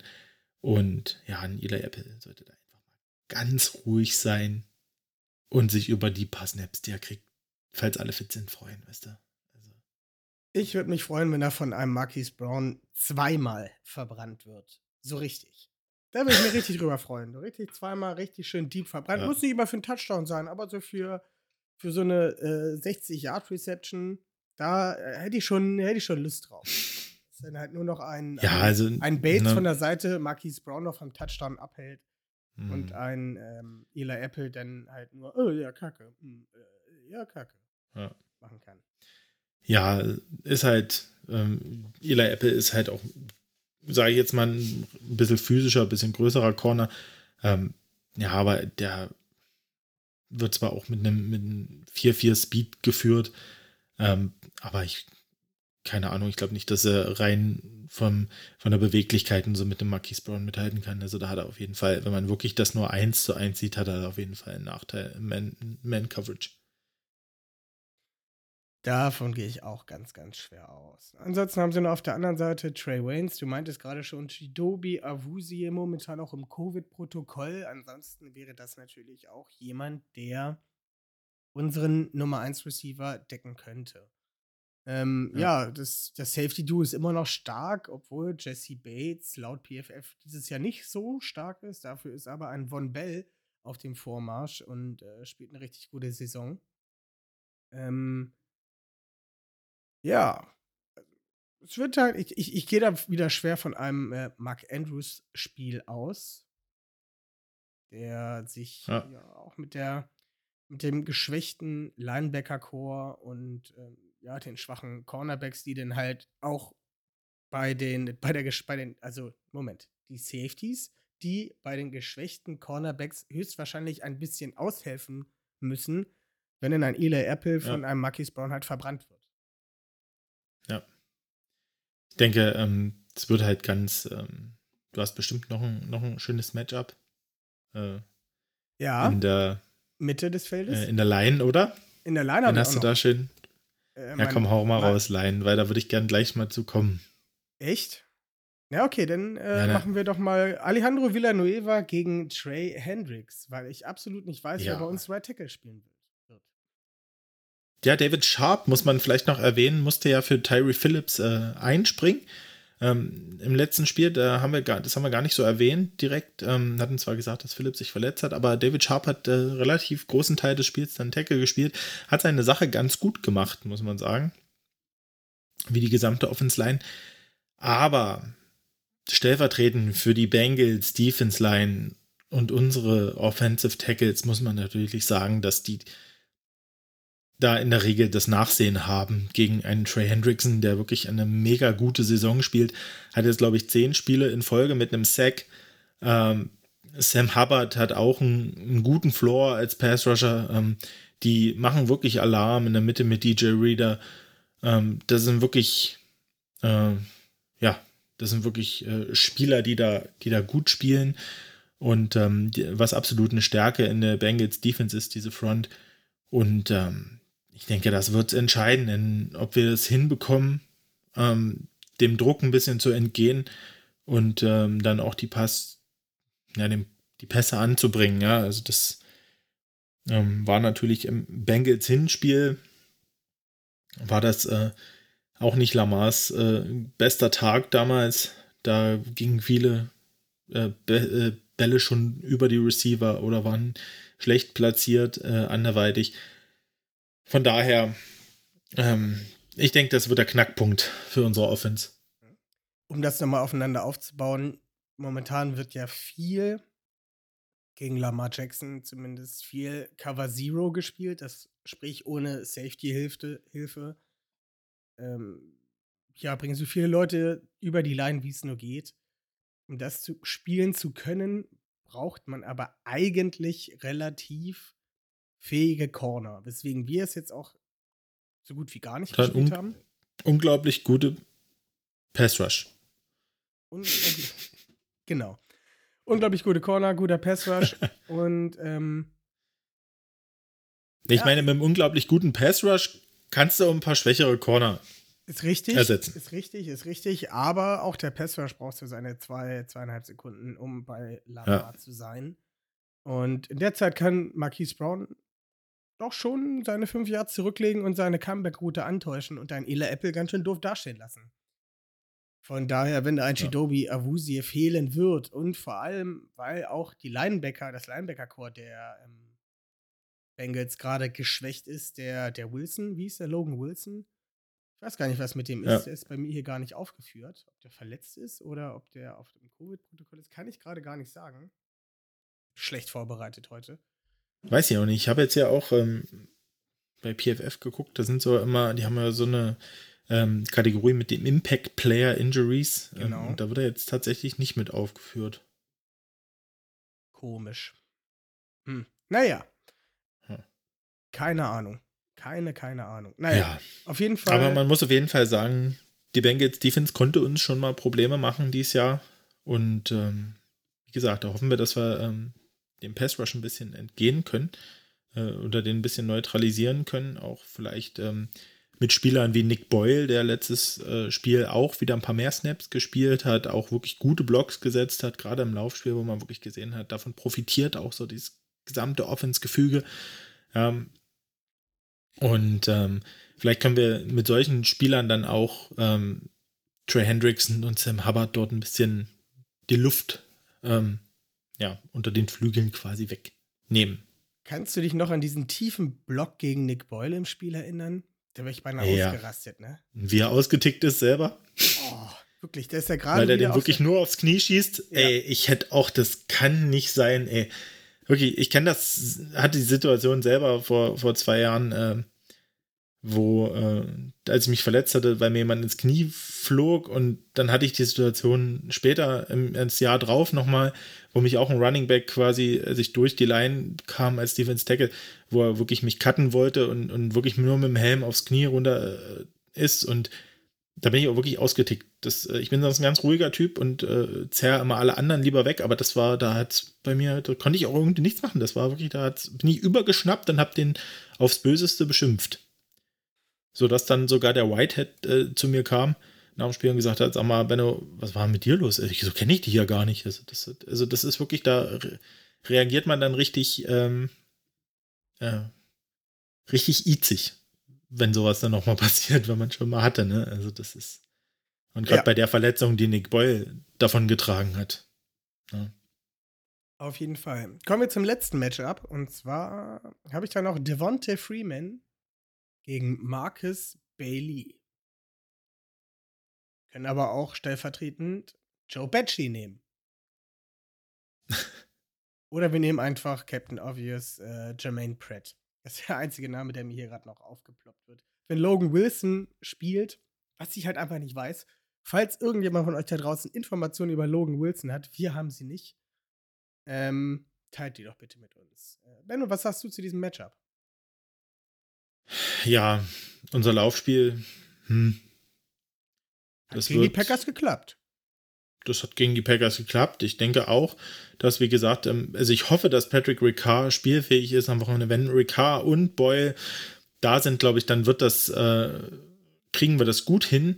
Und ja, ein Eli Apple sollte da einfach mal ganz ruhig sein und sich über die paar Snaps, die er kriegt, falls alle fit sind, freuen, weißt du. Ich würde mich freuen, wenn er von einem Marquise Brown zweimal verbrannt wird. So richtig. Da würde ich mich richtig drüber freuen. So richtig zweimal richtig schön deep verbrannt. Ja. Muss nicht immer für einen Touchdown sein, aber so für, für so eine äh, 60-Yard-Reception, da äh, hätte ich, schon, hätte ich schon Lust drauf. Ist dann halt nur noch ein, ja, ein, also. ein Bates ne, von der Seite, Marquise Brown noch vom Touchdown abhält hm. und ein ähm, Eli Apple dann halt nur, oh ja, kacke, hm, äh, ja, kacke, Ja. machen kann. Ja, ist halt, ähm, Eli Apple ist halt auch, sage ich jetzt mal, ein bisschen physischer, ein bisschen größerer Corner. Ähm, ja, aber der wird zwar auch mit einem, mit einem 4-4 Speed geführt, ähm, aber ich, keine Ahnung, ich glaube nicht, dass er rein vom, von der Beweglichkeit und so mit dem Marquis Brown mithalten kann. Also da hat er auf jeden Fall, wenn man wirklich das nur eins zu eins sieht, hat er auf jeden Fall einen Nachteil im Man- Man-Coverage. Davon gehe ich auch ganz, ganz schwer aus. Ansonsten haben sie noch auf der anderen Seite Trey Waynes. Du meintest gerade schon Chidobi Awuzie momentan auch im Covid-Protokoll. Ansonsten wäre das natürlich auch jemand, der unseren Nummer 1 Receiver decken könnte. Ähm, ja, Ja. das, das Safety-Duo ist immer noch stark, obwohl Jesse Bates laut PFF dieses Jahr nicht so stark ist. Dafür ist aber ein Von Bell auf dem Vormarsch und äh, spielt eine richtig gute Saison. Ähm, ja. Es wird halt, ich, ich, ich gehe da wieder schwer von einem äh, Mark Andrews-Spiel aus, der sich ja. Ja. auch mit der mit dem geschwächten Linebacker-Core und ähm, ja, den schwachen Cornerbacks, die dann halt auch bei den, bei der, bei den, also, Moment, die Safeties, die bei den geschwächten Cornerbacks höchstwahrscheinlich ein bisschen aushelfen müssen, wenn denn ein Eli Apple von Ja. einem Marquis Brown halt verbrannt wird. Ja. Ich denke, ähm, es wird halt ganz, ähm, du hast bestimmt noch ein, noch ein schönes Matchup äh, Ja, in der Mitte des Feldes. äh, in der Line, oder? in der Line Dann hast du da schön. Äh, Ja, komm, hau mal mein- raus, Line, weil da würde ich gern gleich mal zu kommen. Echt? Ja, okay, dann äh, Ja, ne. machen wir doch mal Alejandro Villanueva gegen Trey Hendricks, weil ich absolut nicht weiß, Ja. wer bei uns Right Tackle spielen wird. Ja, David Sharp, muss man vielleicht noch erwähnen, musste ja für Tyree Phillips äh, einspringen. Ähm, Im letzten Spiel, da haben wir gar, das haben wir gar nicht so erwähnt direkt. Ähm, hatten zwar gesagt, dass Phillips sich verletzt hat, aber David Sharp hat äh, relativ großen Teil des Spiels dann Tackle gespielt, hat seine Sache ganz gut gemacht, muss man sagen. Wie die gesamte Offense Line. Aber stellvertretend für die Bengals Defense Line und unsere Offensive Tackles muss man natürlich sagen, dass die da in der Regel das Nachsehen haben gegen einen Trey Hendrickson, der wirklich eine mega gute Saison spielt. Hat jetzt, glaube ich, zehn Spiele in Folge mit einem Sack. Ähm, Sam Hubbard hat auch einen, einen guten Floor als Pass-Rusher. Ähm, die machen wirklich Alarm in der Mitte mit DJ Reader. Ähm, das sind wirklich, äh, ja, das sind wirklich äh, Spieler, die da, die da gut spielen. Und ähm, die, was absolut eine Stärke in der Bengals Defense ist, diese Front. Und ähm, ich denke, das wird entscheiden, in, ob wir es hinbekommen, ähm, dem Druck ein bisschen zu entgehen und ähm, dann auch die Pass, ja, dem, die Pässe anzubringen. Ja, also das ähm, war natürlich im Bengals Hinspiel, war das äh, auch nicht Lamars äh, bester Tag damals. Da gingen viele äh, äh, Bälle schon über die Receiver oder waren schlecht platziert, äh, anderweitig. Von daher, ähm, ich denke, das wird der Knackpunkt für unsere Offense. Um das nochmal aufeinander aufzubauen, momentan wird ja viel gegen Lamar Jackson zumindest viel Cover Zero gespielt, das sprich ohne Safety-Hilfe. Hilfe. Ähm, ja, bringen so viele Leute über die Line, wie es nur geht. Um das zu spielen zu können, braucht man aber eigentlich relativ fähige Corner, weswegen wir es jetzt auch so gut wie gar nicht Dann gespielt un- haben. Unglaublich gute Pass Rush. Und, genau. Unglaublich gute Corner, guter Pass Rush und ähm, Ich Ja. meine, mit einem unglaublich guten Pass Rush kannst du auch ein paar schwächere Corner. ist richtig. Ersetzen. Ist richtig, ist richtig. Aber auch der Pass Rush braucht so seine zwei, zweieinhalb Sekunden, um bei Lamar zu sein. Und in der Zeit kann Marquise Brown doch schon seine fünf Yards zurücklegen und seine Comeback-Route antäuschen und ein Ela Apple ganz schön doof dastehen lassen. Von daher, wenn da ein Ja. Chidobi Awuzie fehlen wird und vor allem, weil auch die Linebacker, das Linebacker-Core der ähm, Bengals gerade geschwächt ist, der, der Wilson, wie ist der Logan Wilson? Ich weiß gar nicht, was mit dem Ja. ist. Der ist bei mir hier gar nicht aufgeführt. Ob der verletzt ist oder ob der auf dem Covid-Protokoll ist, kann ich gerade gar nicht sagen. Schlecht vorbereitet heute. Weiß ich auch nicht. Ich habe jetzt ja auch ähm, bei PFF geguckt. Da sind so immer, die haben ja so eine ähm, Kategorie mit dem Impact Player Injuries. Genau. Ähm, und da wird er jetzt tatsächlich nicht mit aufgeführt. Komisch. Hm. Naja. Hm. Keine Ahnung. Keine, keine Ahnung. Naja, Ja. auf jeden Fall. Aber man muss auf jeden Fall sagen, die Bengals Defense konnte uns schon mal Probleme machen dieses Jahr. Und ähm, wie gesagt, da hoffen wir, dass wir ähm, dem Pass Rush ein bisschen entgehen können äh, oder den ein bisschen neutralisieren können. Auch vielleicht ähm, mit Spielern wie Nick Boyle, der letztes äh, Spiel auch wieder ein paar mehr Snaps gespielt hat, auch wirklich gute Blocks gesetzt hat, gerade im Laufspiel, wo man wirklich gesehen hat, davon profitiert auch so dieses gesamte Offense-Gefüge. Ähm, und ähm, vielleicht können wir mit solchen Spielern dann auch ähm, Trey Hendrickson und Sam Hubbard dort ein bisschen die Luft ähm, ja, unter den Flügeln quasi wegnehmen. Kannst du dich noch an diesen tiefen Block gegen Nick Boyle im Spiel erinnern? Der wäre ich beinahe Ja. ausgerastet, ne? Wie er ausgetickt ist selber, Oh, wirklich, der ist ja gerade. weil er den wirklich nur aufs Knie schießt. Ja. Ey, ich hätte auch, das kann nicht sein, ey. Wirklich, ich kenne das, hatte die Situation selber vor, vor zwei Jahren, ähm, wo äh, als ich mich verletzt hatte, weil mir jemand ins Knie flog und dann hatte ich die Situation später im, ins Jahr drauf nochmal, wo mich auch ein Running Back quasi sich durch die Line kam als Defense Tackle, wo er wirklich mich cutten wollte und, und wirklich nur mit dem Helm aufs Knie runter äh, ist und da bin ich auch wirklich ausgetickt. Das, äh, ich bin sonst ein ganz ruhiger Typ und äh, zerre immer alle anderen lieber weg, aber das war, da hat bei mir, da konnte ich auch irgendwie nichts machen. Das war wirklich, da hat's, bin ich übergeschnappt und hab den aufs Böseste beschimpft. Sodass dann sogar der Whitehead äh, zu mir kam nach dem Spiel und gesagt hat, sag mal, Benno, was war mit dir los? Ich so kenne ich dich ja gar nicht. Also das, also das ist wirklich, da re reagiert man dann richtig, ähm, äh, richtig itzig wenn sowas dann nochmal passiert, wenn man schon mal hatte, ne? Also das ist. Und gerade ja. bei der Verletzung, die Nick Boyle davon getragen hat. Ja. Auf jeden Fall. Kommen wir zum letzten Matchup. Und zwar habe ich da noch Devonte Freeman gegen Marcus Bailey. Können aber auch stellvertretend Joe Batchy nehmen. Oder wir nehmen einfach Captain Obvious äh, Jermaine Pratt. Das ist der einzige Name, der mir hier gerade noch aufgeploppt wird. Wenn Logan Wilson spielt, was ich halt einfach nicht weiß, falls irgendjemand von euch da draußen Informationen über Logan Wilson hat, wir haben sie nicht, ähm, teilt die doch bitte mit uns. Äh, Benno, was sagst du zu diesem Matchup? Ja, unser Laufspiel, hm. Hat das gegen wird, die Packers geklappt das hat gegen die Packers geklappt. Ich denke auch, dass, wie gesagt, ähm, also ich hoffe, dass Patrick Ricard spielfähig ist am Wochenende. Wenn Ricard und Boyle da sind, glaube ich, dann wird das, äh, kriegen wir das gut hin,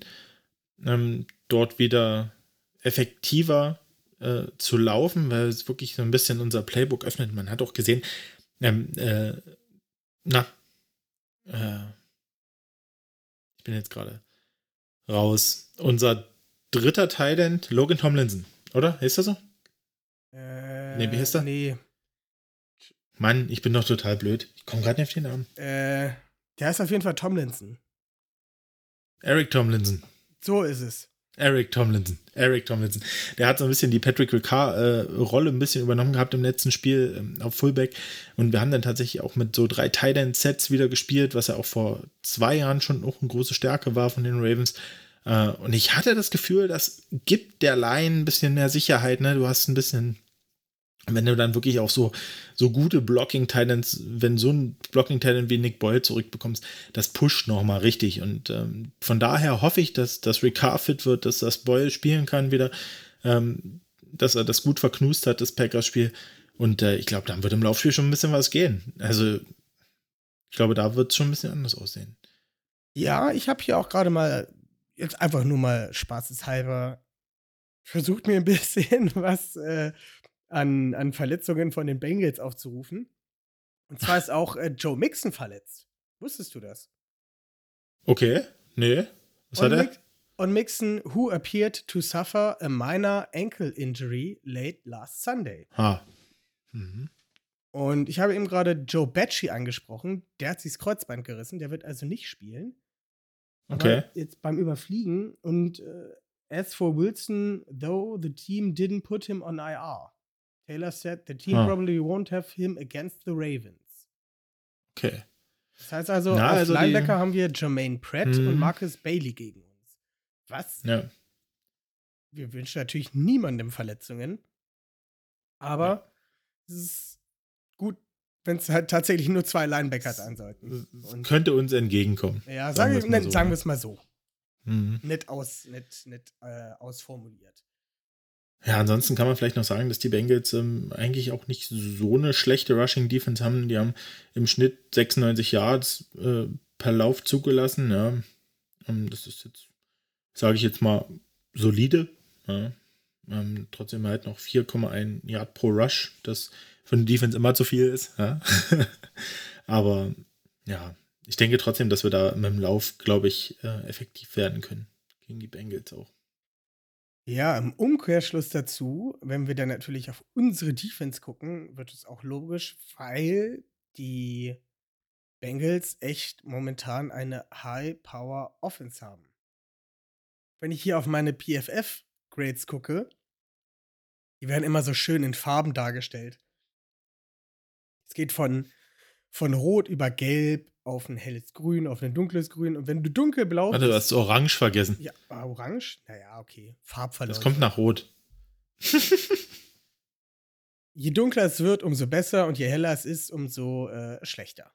ähm, dort wieder effektiver äh, zu laufen, weil es wirklich so ein bisschen unser Playbook öffnet. Man hat auch gesehen, ähm, äh, na, äh, ich bin jetzt gerade raus. Unser dritter Thailand, Logan Tomlinson, oder? Ist das so? Äh, nee, wie heißt er? Nee. Mann, ich bin doch total blöd. Ich komme gerade nicht auf den Namen. Äh, der heißt auf jeden Fall Tomlinson. Eric Tomlinson. So ist es. Eric Tomlinson. Eric Tomlinson. Der hat so ein bisschen die Patrick Ricard-Rolle äh, ein bisschen übernommen gehabt im letzten Spiel ähm, auf Fullback. Und wir haben dann tatsächlich auch mit so drei Tight Sets wieder gespielt, was ja auch vor zwei Jahren schon auch eine große Stärke war von den Ravens. Äh, und ich hatte das Gefühl, das gibt der Line ein bisschen mehr Sicherheit. Ne? Du hast ein bisschen, wenn du dann wirklich auch so, so gute Blocking-Talents, wenn so ein Blocking-Talent wie Nick Boyle zurückbekommst, das pusht nochmal richtig. Und ähm, von daher hoffe ich, dass, dass Ricard fit wird, dass das Boyle spielen kann wieder, ähm, dass er das gut verknust hat, das Packers-Spiel. Und äh, ich glaube, dann wird im Laufspiel schon ein bisschen was gehen. Also, ich glaube, da wird es schon ein bisschen anders aussehen. Ja, ich habe hier auch gerade mal jetzt einfach nur mal spaßeshalber versucht mir ein bisschen was äh, an, an Verletzungen von den Bengals aufzurufen. Und zwar ist auch äh, Joe Mixon verletzt. Wusstest du das? Okay, nee. Was on hat er? on Mixon, who appeared to suffer a minor ankle injury late last Sunday. Ha. Mhm. Und ich habe eben gerade Joe Batchy angesprochen. Der hat sich das Kreuzband gerissen. Der wird also nicht spielen. Okay. jetzt beim Überfliegen und äh, as for Wilson, though the team didn't put him on IR. Taylor said the team ah. probably won't have him against the Ravens. Okay. Das heißt also, Na, als also Linebacker haben wir Jermaine Pratt und mhm. Marcus Bailey gegen uns. Was? Ja. Wir wünschen natürlich niemandem Verletzungen. Aber ja. es ist gut, wenn es halt tatsächlich nur zwei Linebacker sein sollten. Und könnte uns entgegenkommen. Ja, sagen, wir es so. Ne? mal so. Mhm. Nicht, aus, nicht, nicht äh, ausformuliert. Ja, ansonsten kann man vielleicht noch sagen, dass die Bengals ähm, eigentlich auch nicht so eine schlechte Rushing Defense haben. Die haben im Schnitt 96 Yards äh, per Lauf zugelassen. Ja. Ähm, das ist jetzt, sage ich jetzt mal, solide. Ja. Ähm, trotzdem halt noch 4,1 Yard pro Rush. Das für eine Defense immer zu viel ist. Ja? Aber ja, ich denke trotzdem, dass wir da mit dem Lauf, glaube ich, äh, effektiv werden können. Gegen die Bengals auch. Ja, im Umkehrschluss dazu, wenn wir dann natürlich auf unsere Defense gucken, wird es auch logisch, weil die Bengals echt momentan eine High-Power-Offense haben. Wenn ich hier auf meine PFF-Grades gucke, die werden immer so schön in Farben dargestellt. Es geht von, von Rot über Gelb auf ein helles Grün, auf ein dunkles Grün. Und wenn du dunkelblau Warte, du hast Orange vergessen. Ja, ah, orange? Naja, okay. Farbverlauf. Das kommt nach Rot. je dunkler es wird, umso besser und je heller es ist, umso äh, schlechter.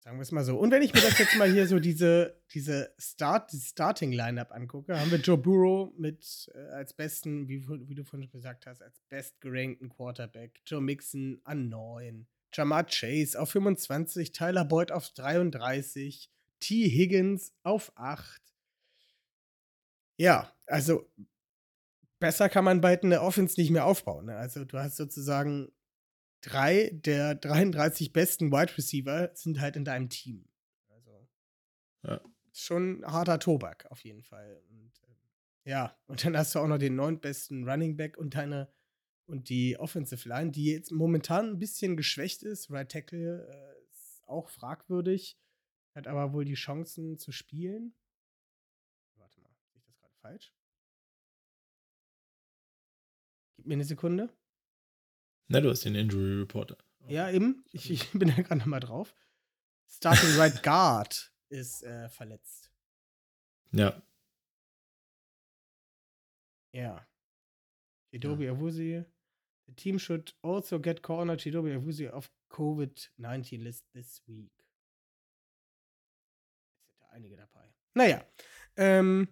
Sagen wir es mal so. Und wenn ich mir das jetzt mal hier so diese, diese Start, die Starting-Lineup angucke, haben wir Joe Burrow mit äh, als besten, wie, wie, du vorhin gesagt hast, als best gerankten Quarterback. Joe Mixon an 9. Jamar Chase auf 25. Tyler Boyd auf 33. T. Higgins auf 8. Ja, also besser kann man bald eine Offense nicht mehr aufbauen. Ne? Also du hast sozusagen drei der 33 besten Wide Receiver sind halt in deinem Team. Also ja. schon harter Tobak auf jeden Fall. Und, äh, ja, und dann hast du auch noch den neuntbesten Running Back und deine und die Offensive Line, die jetzt momentan ein bisschen geschwächt ist. Right Tackle äh, ist auch fragwürdig, hat aber wohl die Chancen zu spielen. Warte mal, sehe ich das gerade falsch? Gib mir eine Sekunde. Na, du hast den Injury Reporter. Ja, eben. Ich, ich bin da gerade nochmal drauf. Starting Right Guard ist äh, verletzt. Ja. Ja. Chidobe ja. Awusi. The team should also get corner Chidobe Awusi off COVID-19 list this week. Es sind da einige dabei. Naja. Ähm,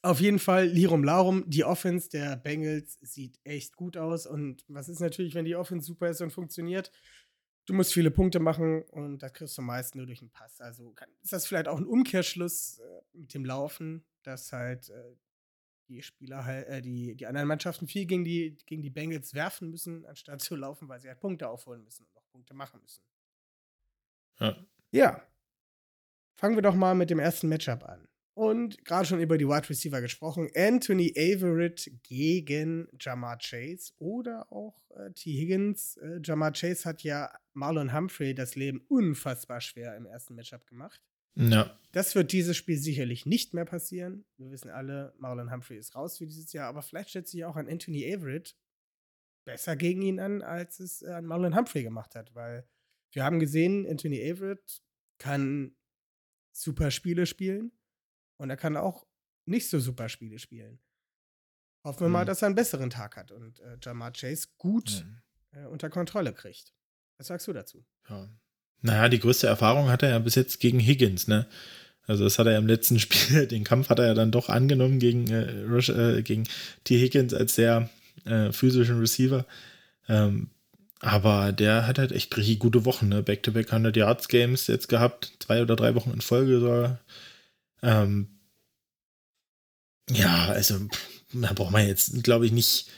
auf jeden Fall, Lirum Larum, die Offense der Bengals sieht echt gut aus. Und was ist natürlich, wenn die Offense super ist und funktioniert? Du musst viele Punkte machen und das kriegst du meist nur durch einen Pass. Also kann, ist das vielleicht auch ein Umkehrschluss äh, mit dem Laufen, dass halt äh, die Spieler halt, äh, die, die anderen Mannschaften viel gegen die, gegen die Bengals werfen müssen, anstatt zu laufen, weil sie halt Punkte aufholen müssen und auch Punkte machen müssen. Ja. Ja. Fangen wir doch mal mit dem ersten Matchup an. Und gerade schon über die Wide Receiver gesprochen. Anthony Averett gegen Jamar Chase oder auch äh, T. Higgins. Äh, Jamar Chase hat ja Marlon Humphrey das Leben unfassbar schwer im ersten Matchup gemacht. Ja. Das wird dieses Spiel sicherlich nicht mehr passieren. Wir wissen alle, Marlon Humphrey ist raus für dieses Jahr, aber vielleicht stellt sich auch ein Anthony Averett besser gegen ihn an, als es äh, an Marlon Humphrey gemacht hat, weil wir haben gesehen, Anthony Averett kann super Spiele spielen und er kann auch nicht so super Spiele spielen. Hoffen wir mhm. mal, dass er einen besseren Tag hat und äh, Jamar Chase gut mhm. äh, unter Kontrolle kriegt. Was sagst du dazu? Ja. Naja, die größte Erfahrung hat er ja bis jetzt gegen Higgins, ne? Also das hat er im letzten Spiel, den Kampf hat er ja dann doch angenommen gegen, äh, Rush, äh, gegen T. Higgins als sehr äh, physischen Receiver. Ähm, aber der hat halt echt richtig gute Wochen, ne? Back-to-back -back 100 Yards Games jetzt gehabt, zwei oder drei Wochen in Folge sogar. Ähm, ja, also da braucht man jetzt, glaube ich, nicht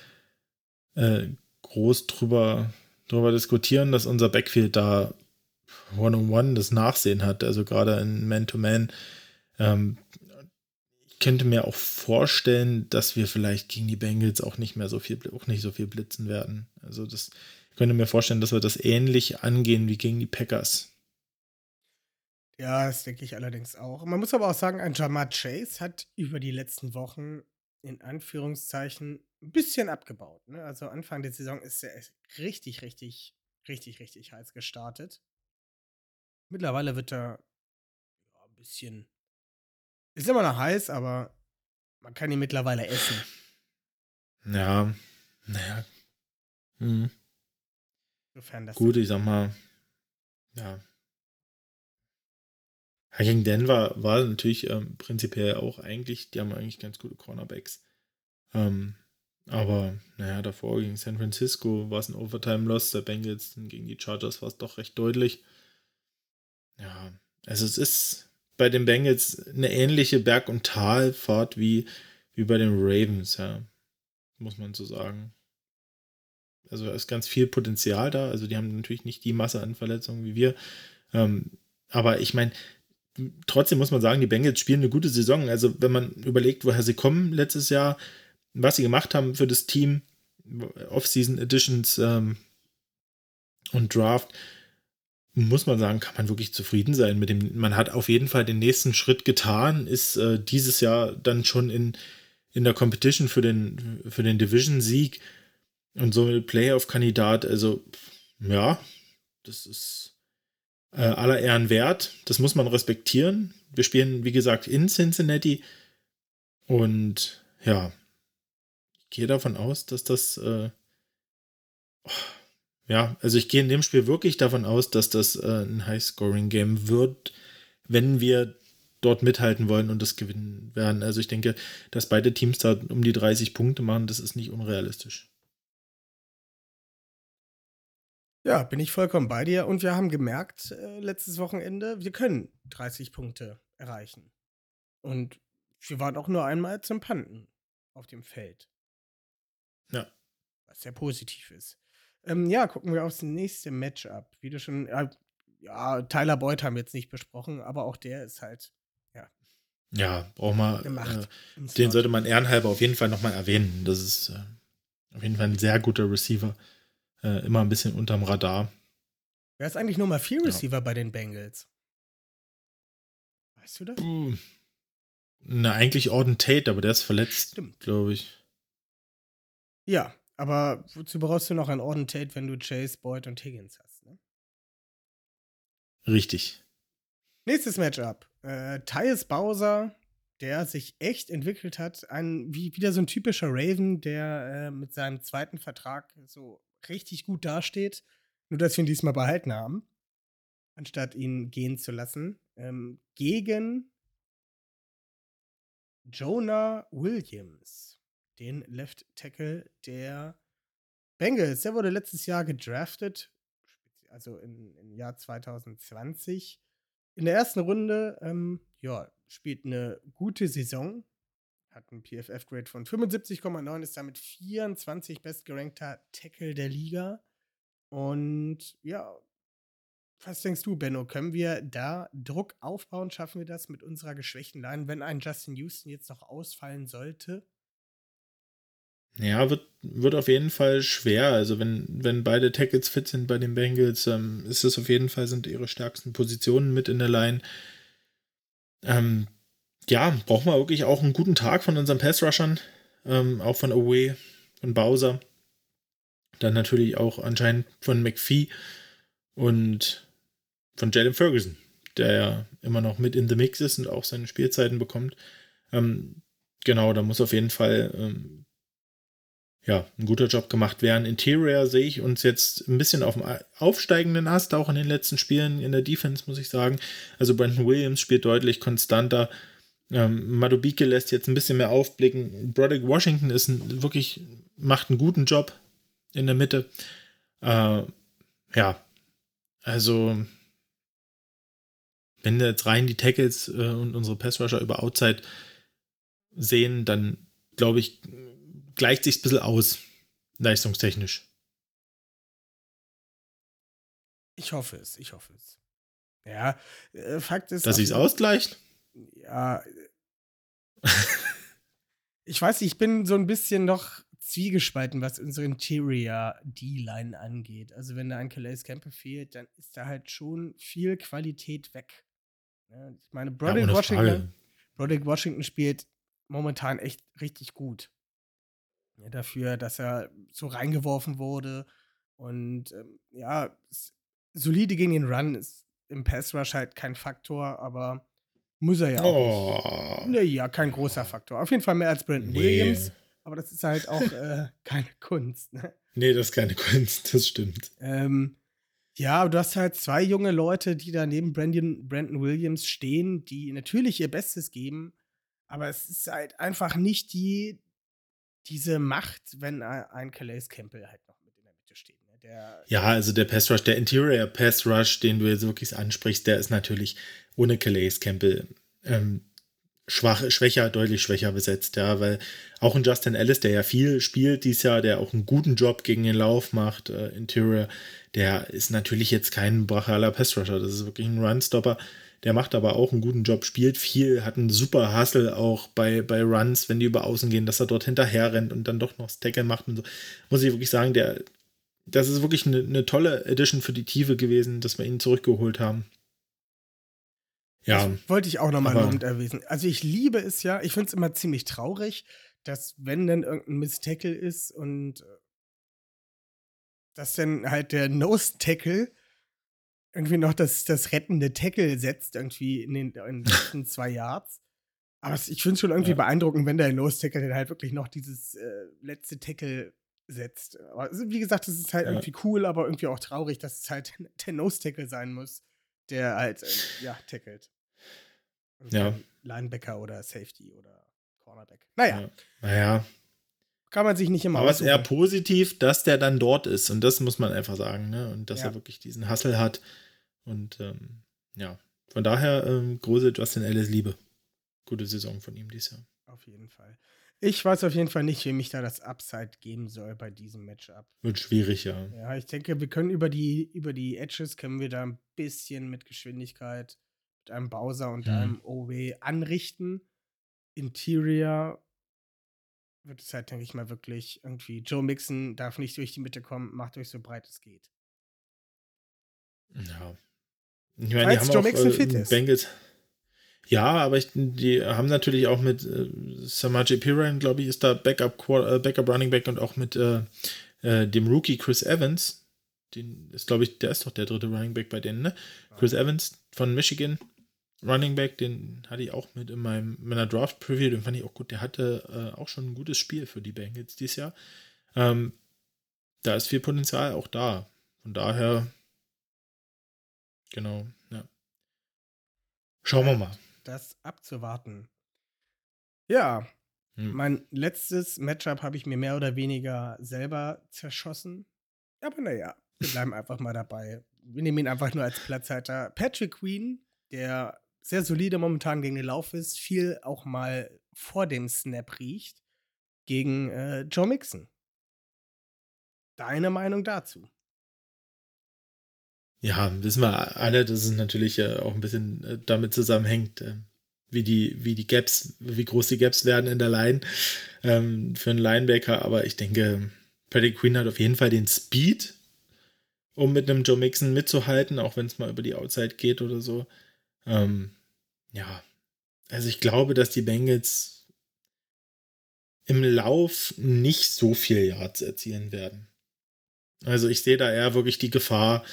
äh, groß drüber, drüber diskutieren, dass unser Backfield da One-on-One das Nachsehen hat, also gerade in Man-to-Man. Ähm, ich könnte mir auch vorstellen, dass wir vielleicht gegen die Bengals auch nicht mehr so viel, auch nicht so viel blitzen werden. Also das ich könnte mir vorstellen, dass wir das ähnlich angehen wie gegen die Packers. Ja, das denke ich allerdings auch. Man muss aber auch sagen, ein Jamar Chase hat über die letzten Wochen in Anführungszeichen ein bisschen abgebaut. Ne? Also Anfang der Saison ist er richtig, richtig, richtig, richtig heiß gestartet. Mittlerweile wird er ja, ein bisschen. Ist immer noch heiß, aber man kann ihn mittlerweile essen. Ja, naja. Hm. Sofern das Gut, ich sag mal, ja, ja, gegen Denver war natürlich ähm, prinzipiell auch eigentlich, die haben eigentlich ganz gute Cornerbacks. Ähm, aber naja, davor gegen San Francisco war es ein Overtime-Loss der Bengals, dann gegen die Chargers war es doch recht deutlich. Ja, also es ist bei den Bengals eine ähnliche Berg- und Talfahrt wie, wie bei den Ravens, ja. Muss man so sagen. Also da ist ganz viel Potenzial da. Also die haben natürlich nicht die Masse an Verletzungen wie wir. Ähm, aber ich meine, trotzdem muss man sagen, die Bengals spielen eine gute Saison. Also, wenn man überlegt, woher sie kommen letztes Jahr, was sie gemacht haben für das Team, Off-Season Editions ähm, und Draft, muss man sagen, kann man wirklich zufrieden sein mit dem. Man hat auf jeden Fall den nächsten Schritt getan, ist äh, dieses Jahr dann schon in, in der Competition für den, für den Division-Sieg und somit Playoff-Kandidat. Also, ja, das ist äh, aller Ehren wert. Das muss man respektieren. Wir spielen, wie gesagt, in Cincinnati. Und ja, ich gehe davon aus, dass das. Äh, ja, also ich gehe in dem Spiel wirklich davon aus, dass das äh, ein High-Scoring-Game wird, wenn wir dort mithalten wollen und das gewinnen werden. Also ich denke, dass beide Teams da um die 30 Punkte machen, das ist nicht unrealistisch. Ja, bin ich vollkommen bei dir. Und wir haben gemerkt, äh, letztes Wochenende, wir können 30 Punkte erreichen. Und wir waren auch nur einmal zum Panten auf dem Feld. Ja. Was sehr positiv ist. Ähm, ja, gucken wir aufs nächste Matchup. Wie du schon, äh, ja, Tyler Boyd haben wir jetzt nicht besprochen, aber auch der ist halt, ja. Ja, braucht man. Gemacht. Äh, den sollte man ehrenhalber auf jeden Fall nochmal erwähnen. Das ist äh, auf jeden Fall ein sehr guter Receiver. Äh, immer ein bisschen unterm Radar. Wer ist eigentlich Nummer 4 Receiver ja. bei den Bengals? Weißt du das? Uh, na, eigentlich Orden Tate, aber der ist verletzt, glaube ich. Ja, aber wozu brauchst du noch einen Orden Tate, wenn du Chase, Boyd und Higgins hast? Ne? Richtig. Nächstes Matchup. Äh, Tyus Bowser, der sich echt entwickelt hat. Ein, wie, wieder so ein typischer Raven, der äh, mit seinem zweiten Vertrag so richtig gut dasteht. Nur, dass wir ihn diesmal behalten haben, anstatt ihn gehen zu lassen. Ähm, gegen Jonah Williams, den Left Tackle der Bengals. Der wurde letztes Jahr gedraftet, also im, im Jahr 2020. In der ersten Runde, ähm, ja, spielt eine gute Saison, hat einen PFF-Grade von 75,9, ist damit 24 bestgerankter Tackle der Liga. Und ja, was denkst du, Benno? Können wir da Druck aufbauen? Schaffen wir das mit unserer geschwächten Line, wenn ein Justin Houston jetzt noch ausfallen sollte? Ja, wird, wird auf jeden Fall schwer. Also wenn, wenn beide Tackles fit sind bei den Bengals, ähm, ist es auf jeden Fall, sind ihre stärksten Positionen mit in der Line. Ähm, ja, brauchen wir wirklich auch einen guten Tag von unseren Pass-Rushern, ähm, auch von Away, von Bowser. Dann natürlich auch anscheinend von McPhee und von Jalen Ferguson, der ja immer noch mit in the Mix ist und auch seine Spielzeiten bekommt. Ähm, genau, da muss auf jeden Fall ähm, ja, ein guter Job gemacht werden. Interior sehe ich uns jetzt ein bisschen auf dem aufsteigenden Ast, auch in den letzten Spielen in der Defense, muss ich sagen. Also Brandon Williams spielt deutlich konstanter. Ähm, Madubike lässt jetzt ein bisschen mehr aufblicken. Broderick Washington ist ein, wirklich, macht einen guten Job in der Mitte. Äh, ja, also wenn wir jetzt rein die Tackles äh, und unsere Passrusher über Outside sehen, dann glaube ich, gleicht sich ein bisschen aus, leistungstechnisch. Ich hoffe es, ich hoffe es. Ja, äh, Fakt ist. Dass sie es ausgleicht? Ja. ich weiß nicht, ich bin so ein bisschen noch zwiegespalten, was unsere Interior D-Line angeht. Also, wenn da ein Calais Campbell fehlt, dann ist da halt schon viel Qualität weg. Ja, ich meine, Broderick, ja, Washington, Broderick Washington spielt momentan echt richtig gut. Ja, dafür, dass er so reingeworfen wurde. Und ähm, ja, solide gegen den Run ist im Pass Rush halt kein Faktor, aber muss er ja auch. Oh. Naja, kein großer Faktor. Auf jeden Fall mehr als Brandon nee. Williams. Aber das ist halt auch äh, keine Kunst. Ne? Nee, das ist keine Kunst, das stimmt. Ähm, ja, du hast halt zwei junge Leute, die da neben Brandon, Brandon Williams stehen, die natürlich ihr Bestes geben. Aber es ist halt einfach nicht die, diese Macht, wenn ein Calais Campbell halt noch mit in der Mitte steht. Ne? Der ja, also der Pass Rush, der Interior Pass Rush, den du jetzt wirklich ansprichst, der ist natürlich ohne Calais Campbell ähm, schwach, schwächer, deutlich schwächer besetzt, ja, weil auch ein Justin Ellis, der ja viel spielt dieses Jahr, der auch einen guten Job gegen den Lauf macht, äh, Interior, der ist natürlich jetzt kein brachialer Pass-Rusher, das ist wirklich ein Runstopper, der macht aber auch einen guten Job, spielt viel, hat einen super Hustle auch bei, bei Runs, wenn die über Außen gehen, dass er dort hinterher rennt und dann doch noch das Tackle macht und so. Muss ich wirklich sagen, der, das ist wirklich eine, eine tolle Edition für die Tiefe gewesen, dass wir ihn zurückgeholt haben. Ja. Das wollte ich auch nochmal lobend erwähnen. Also ich liebe es ja, ich finde es immer ziemlich traurig, dass wenn dann irgendein Miss-Tackle ist und äh, dass dann halt der Nose-Tackle irgendwie noch das, das rettende Tackle setzt, irgendwie in den, in den letzten zwei Yards. Aber ich finde es schon irgendwie Ja. beeindruckend, wenn der Nose-Tackle dann halt wirklich noch dieses äh, letzte Tackle setzt. Aber wie gesagt, es ist halt Ja. irgendwie cool, aber irgendwie auch traurig, dass es halt der Nose-Tackle sein muss, der halt, ähm, ja, tackelt. Und Ja. Linebacker oder Safety oder Cornerback. Naja, Ja. Naja, kann man sich nicht immer aber es ist eher positiv, dass der dann dort ist. Und das muss man einfach sagen. Ne? Und dass Ja. er wirklich diesen Hassel hat. Und ähm, ja, von daher ähm, große Justin Ellis Liebe. Gute Saison von ihm dieses Jahr. Auf jeden Fall. Ich weiß auf jeden Fall nicht, wem ich da das Upside geben soll bei diesem Matchup. Wird schwierig, ja. Ja, ich denke, wir können über die, über die Edges können wir da ein bisschen mit Geschwindigkeit, mit einem Bowser und Hm. einem OW anrichten. Interior wird es halt, denke ich mal, wirklich irgendwie. Joe Mixon darf nicht durch die Mitte kommen, macht euch so breit es geht. Ja. Ich meine, Falls Joe Mixon fit ist. Bengals. Ja, aber ich, die haben natürlich auch mit äh, Samaje Piran, glaube ich, ist da Backup, äh, Backup Running Back und auch mit äh, äh, dem Rookie Chris Evans. Den ist, glaube ich, der ist doch der dritte Running Back bei denen, ne? Chris Evans von Michigan. Running Back, den hatte ich auch mit in meinem, meiner Draft Preview, den fand ich auch gut. Der hatte äh, auch schon ein gutes Spiel für die Bengals dieses Jahr. Ähm, da ist viel Potenzial auch da. Von daher, genau, ja. Schauen wir mal. Das abzuwarten. Ja, Hm. Mein letztes Matchup habe ich mir mehr oder weniger selber zerschossen. Aber naja, wir bleiben einfach mal dabei. Wir nehmen ihn einfach nur als Platzhalter. Patrick Queen, der sehr solide momentan gegen den Lauf ist, viel auch mal vor dem Snap riecht, gegen äh, Joe Mixon. Deine Meinung dazu? Ja, wissen wir alle, dass es natürlich äh, auch ein bisschen äh, damit zusammenhängt, äh, wie die, wie die Gaps, wie groß die Gaps werden in der Line ähm, für einen Linebacker. Aber ich denke, Patrick Queen hat auf jeden Fall den Speed, um mit einem Joe Mixon mitzuhalten, auch wenn es mal über die Outside geht oder so. Ähm, ja, also ich glaube, dass die Bengals im Lauf nicht so viel Yards erzielen werden. Also ich sehe da eher wirklich die Gefahr,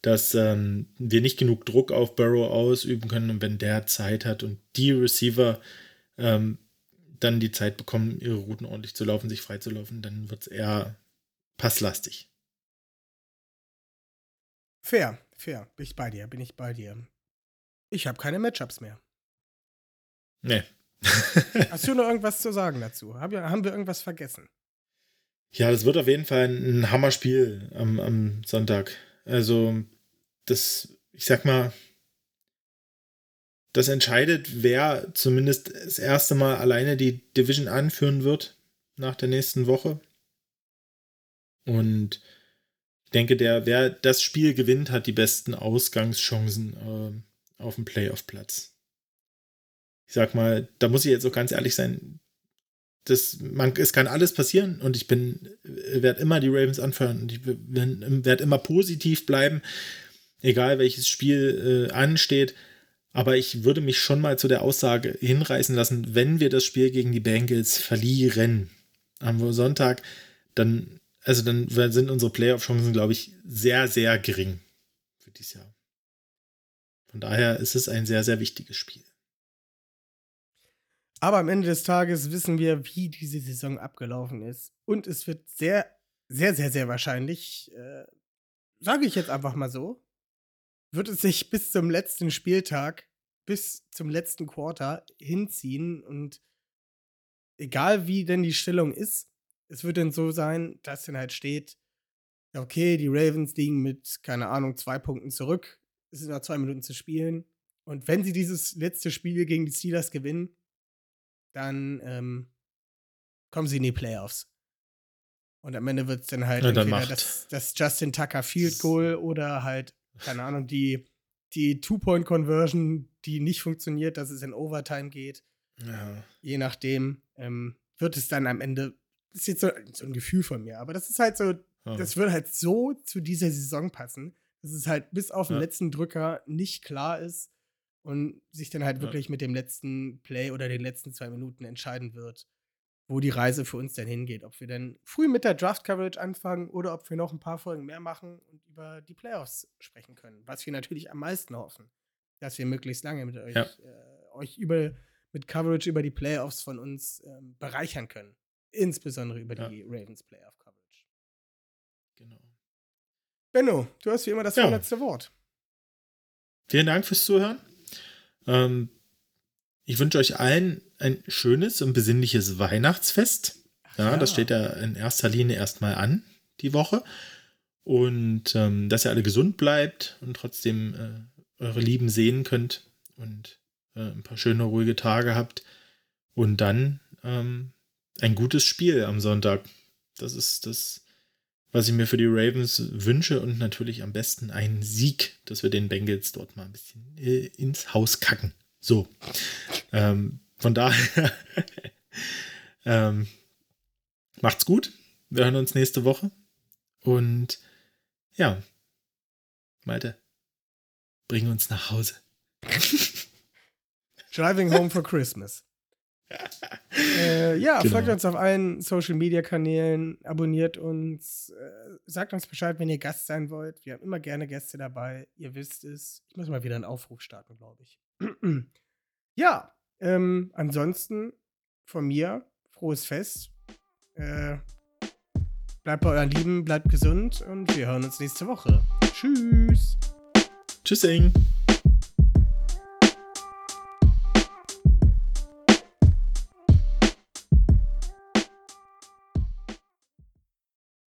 dass ähm, wir nicht genug Druck auf Burrow ausüben können und wenn der Zeit hat und die Receiver ähm, dann die Zeit bekommen, ihre Routen ordentlich zu laufen, sich freizulaufen, dann wird es eher passlastig. Fair, fair. Bin ich bei dir, bin ich bei dir. Ich habe keine Matchups mehr. Nee. Hast du noch irgendwas zu sagen dazu? Hab, haben wir irgendwas vergessen? Ja, das wird auf jeden Fall ein Hammerspiel am, am Sonntag. Also, das, ich sag mal, das entscheidet, wer zumindest das erste Mal alleine die Division anführen wird nach der nächsten Woche. Und ich denke, der, wer das Spiel gewinnt, hat die besten Ausgangschancen äh, auf dem Playoff-Platz. Ich sag mal, da muss ich jetzt auch ganz ehrlich sein, das, man, es kann alles passieren und ich bin, werde immer die Ravens anführen und ich werde immer positiv bleiben, egal welches Spiel äh, ansteht. Aber ich würde mich schon mal zu der Aussage hinreißen lassen, wenn wir das Spiel gegen die Bengals verlieren am Sonntag, dann, also dann sind unsere Playoff-Chancen, glaube ich, sehr, sehr gering für dieses Jahr. Von daher ist es ein sehr, sehr wichtiges Spiel. Aber am Ende des Tages wissen wir, wie diese Saison abgelaufen ist. Und es wird sehr, sehr, sehr, sehr wahrscheinlich, äh, sage ich jetzt einfach mal so, wird es sich bis zum letzten Spieltag, bis zum letzten Quarter hinziehen. Und egal wie denn die Stellung ist, es wird dann so sein, dass dann halt steht, okay, die Ravens liegen mit, keine Ahnung, zwei Punkten zurück. Es sind noch zwei Minuten zu spielen. Und wenn sie dieses letzte Spiel gegen die Steelers gewinnen, dann ähm, kommen sie in die Playoffs. Und am Ende wird es dann halt Ja, dann entweder macht. das, das Justin Tucker Field Goal oder halt, keine Ahnung, die, die Two-Point-Conversion, die nicht funktioniert, dass es in Overtime geht. Ja. Je nachdem, ähm, wird es dann am Ende, das ist jetzt so, so ein Gefühl von mir, aber das ist halt so, Ja. das würde halt so zu dieser Saison passen, dass es halt bis auf den Ja. letzten Drücker nicht klar ist und sich dann halt Ja. wirklich mit dem letzten Play oder den letzten zwei Minuten entscheiden wird, wo die Reise für uns denn hingeht. Ob wir denn früh mit der Draft-Coverage anfangen oder ob wir noch ein paar Folgen mehr machen und über die Playoffs sprechen können. Was wir natürlich am meisten hoffen, dass wir möglichst lange mit euch, Ja. äh, euch über, mit Coverage über die Playoffs von uns ähm, bereichern können. Insbesondere über die Ravens Playoff-Coverage. Genau. Benno, du hast wie immer das Ja. vorletzte Wort. Vielen Dank fürs Zuhören. Ähm, ich wünsche euch allen ein schönes und besinnliches Weihnachtsfest. Ja, Ja. das steht ja in erster Linie erstmal an, die Woche. Und ähm, dass ihr alle gesund bleibt und trotzdem äh, eure Lieben sehen könnt und äh, ein paar schöne, ruhige Tage habt. Und dann ähm, ein gutes Spiel am Sonntag. Das ist das, was ich mir für die Ravens wünsche und natürlich am besten einen Sieg, dass wir den Bengals dort mal ein bisschen äh, ins Haus kacken. So. Ähm, von daher ähm, macht's gut. Wir hören uns nächste Woche. Und ja, Malte, bring uns nach Hause. Driving Home for Christmas. Äh, ja, Genau. folgt uns auf allen Social Media Kanälen, abonniert uns, äh, sagt uns Bescheid, wenn ihr Gast sein wollt. Wir haben immer gerne Gäste dabei. Ihr wisst es. Ich muss mal wieder einen Aufruf starten, glaube ich. ja, ähm, ansonsten von mir frohes Fest. Äh, bleibt bei euren Lieben, bleibt gesund und wir hören uns nächste Woche. Tschüss. Tschüssing.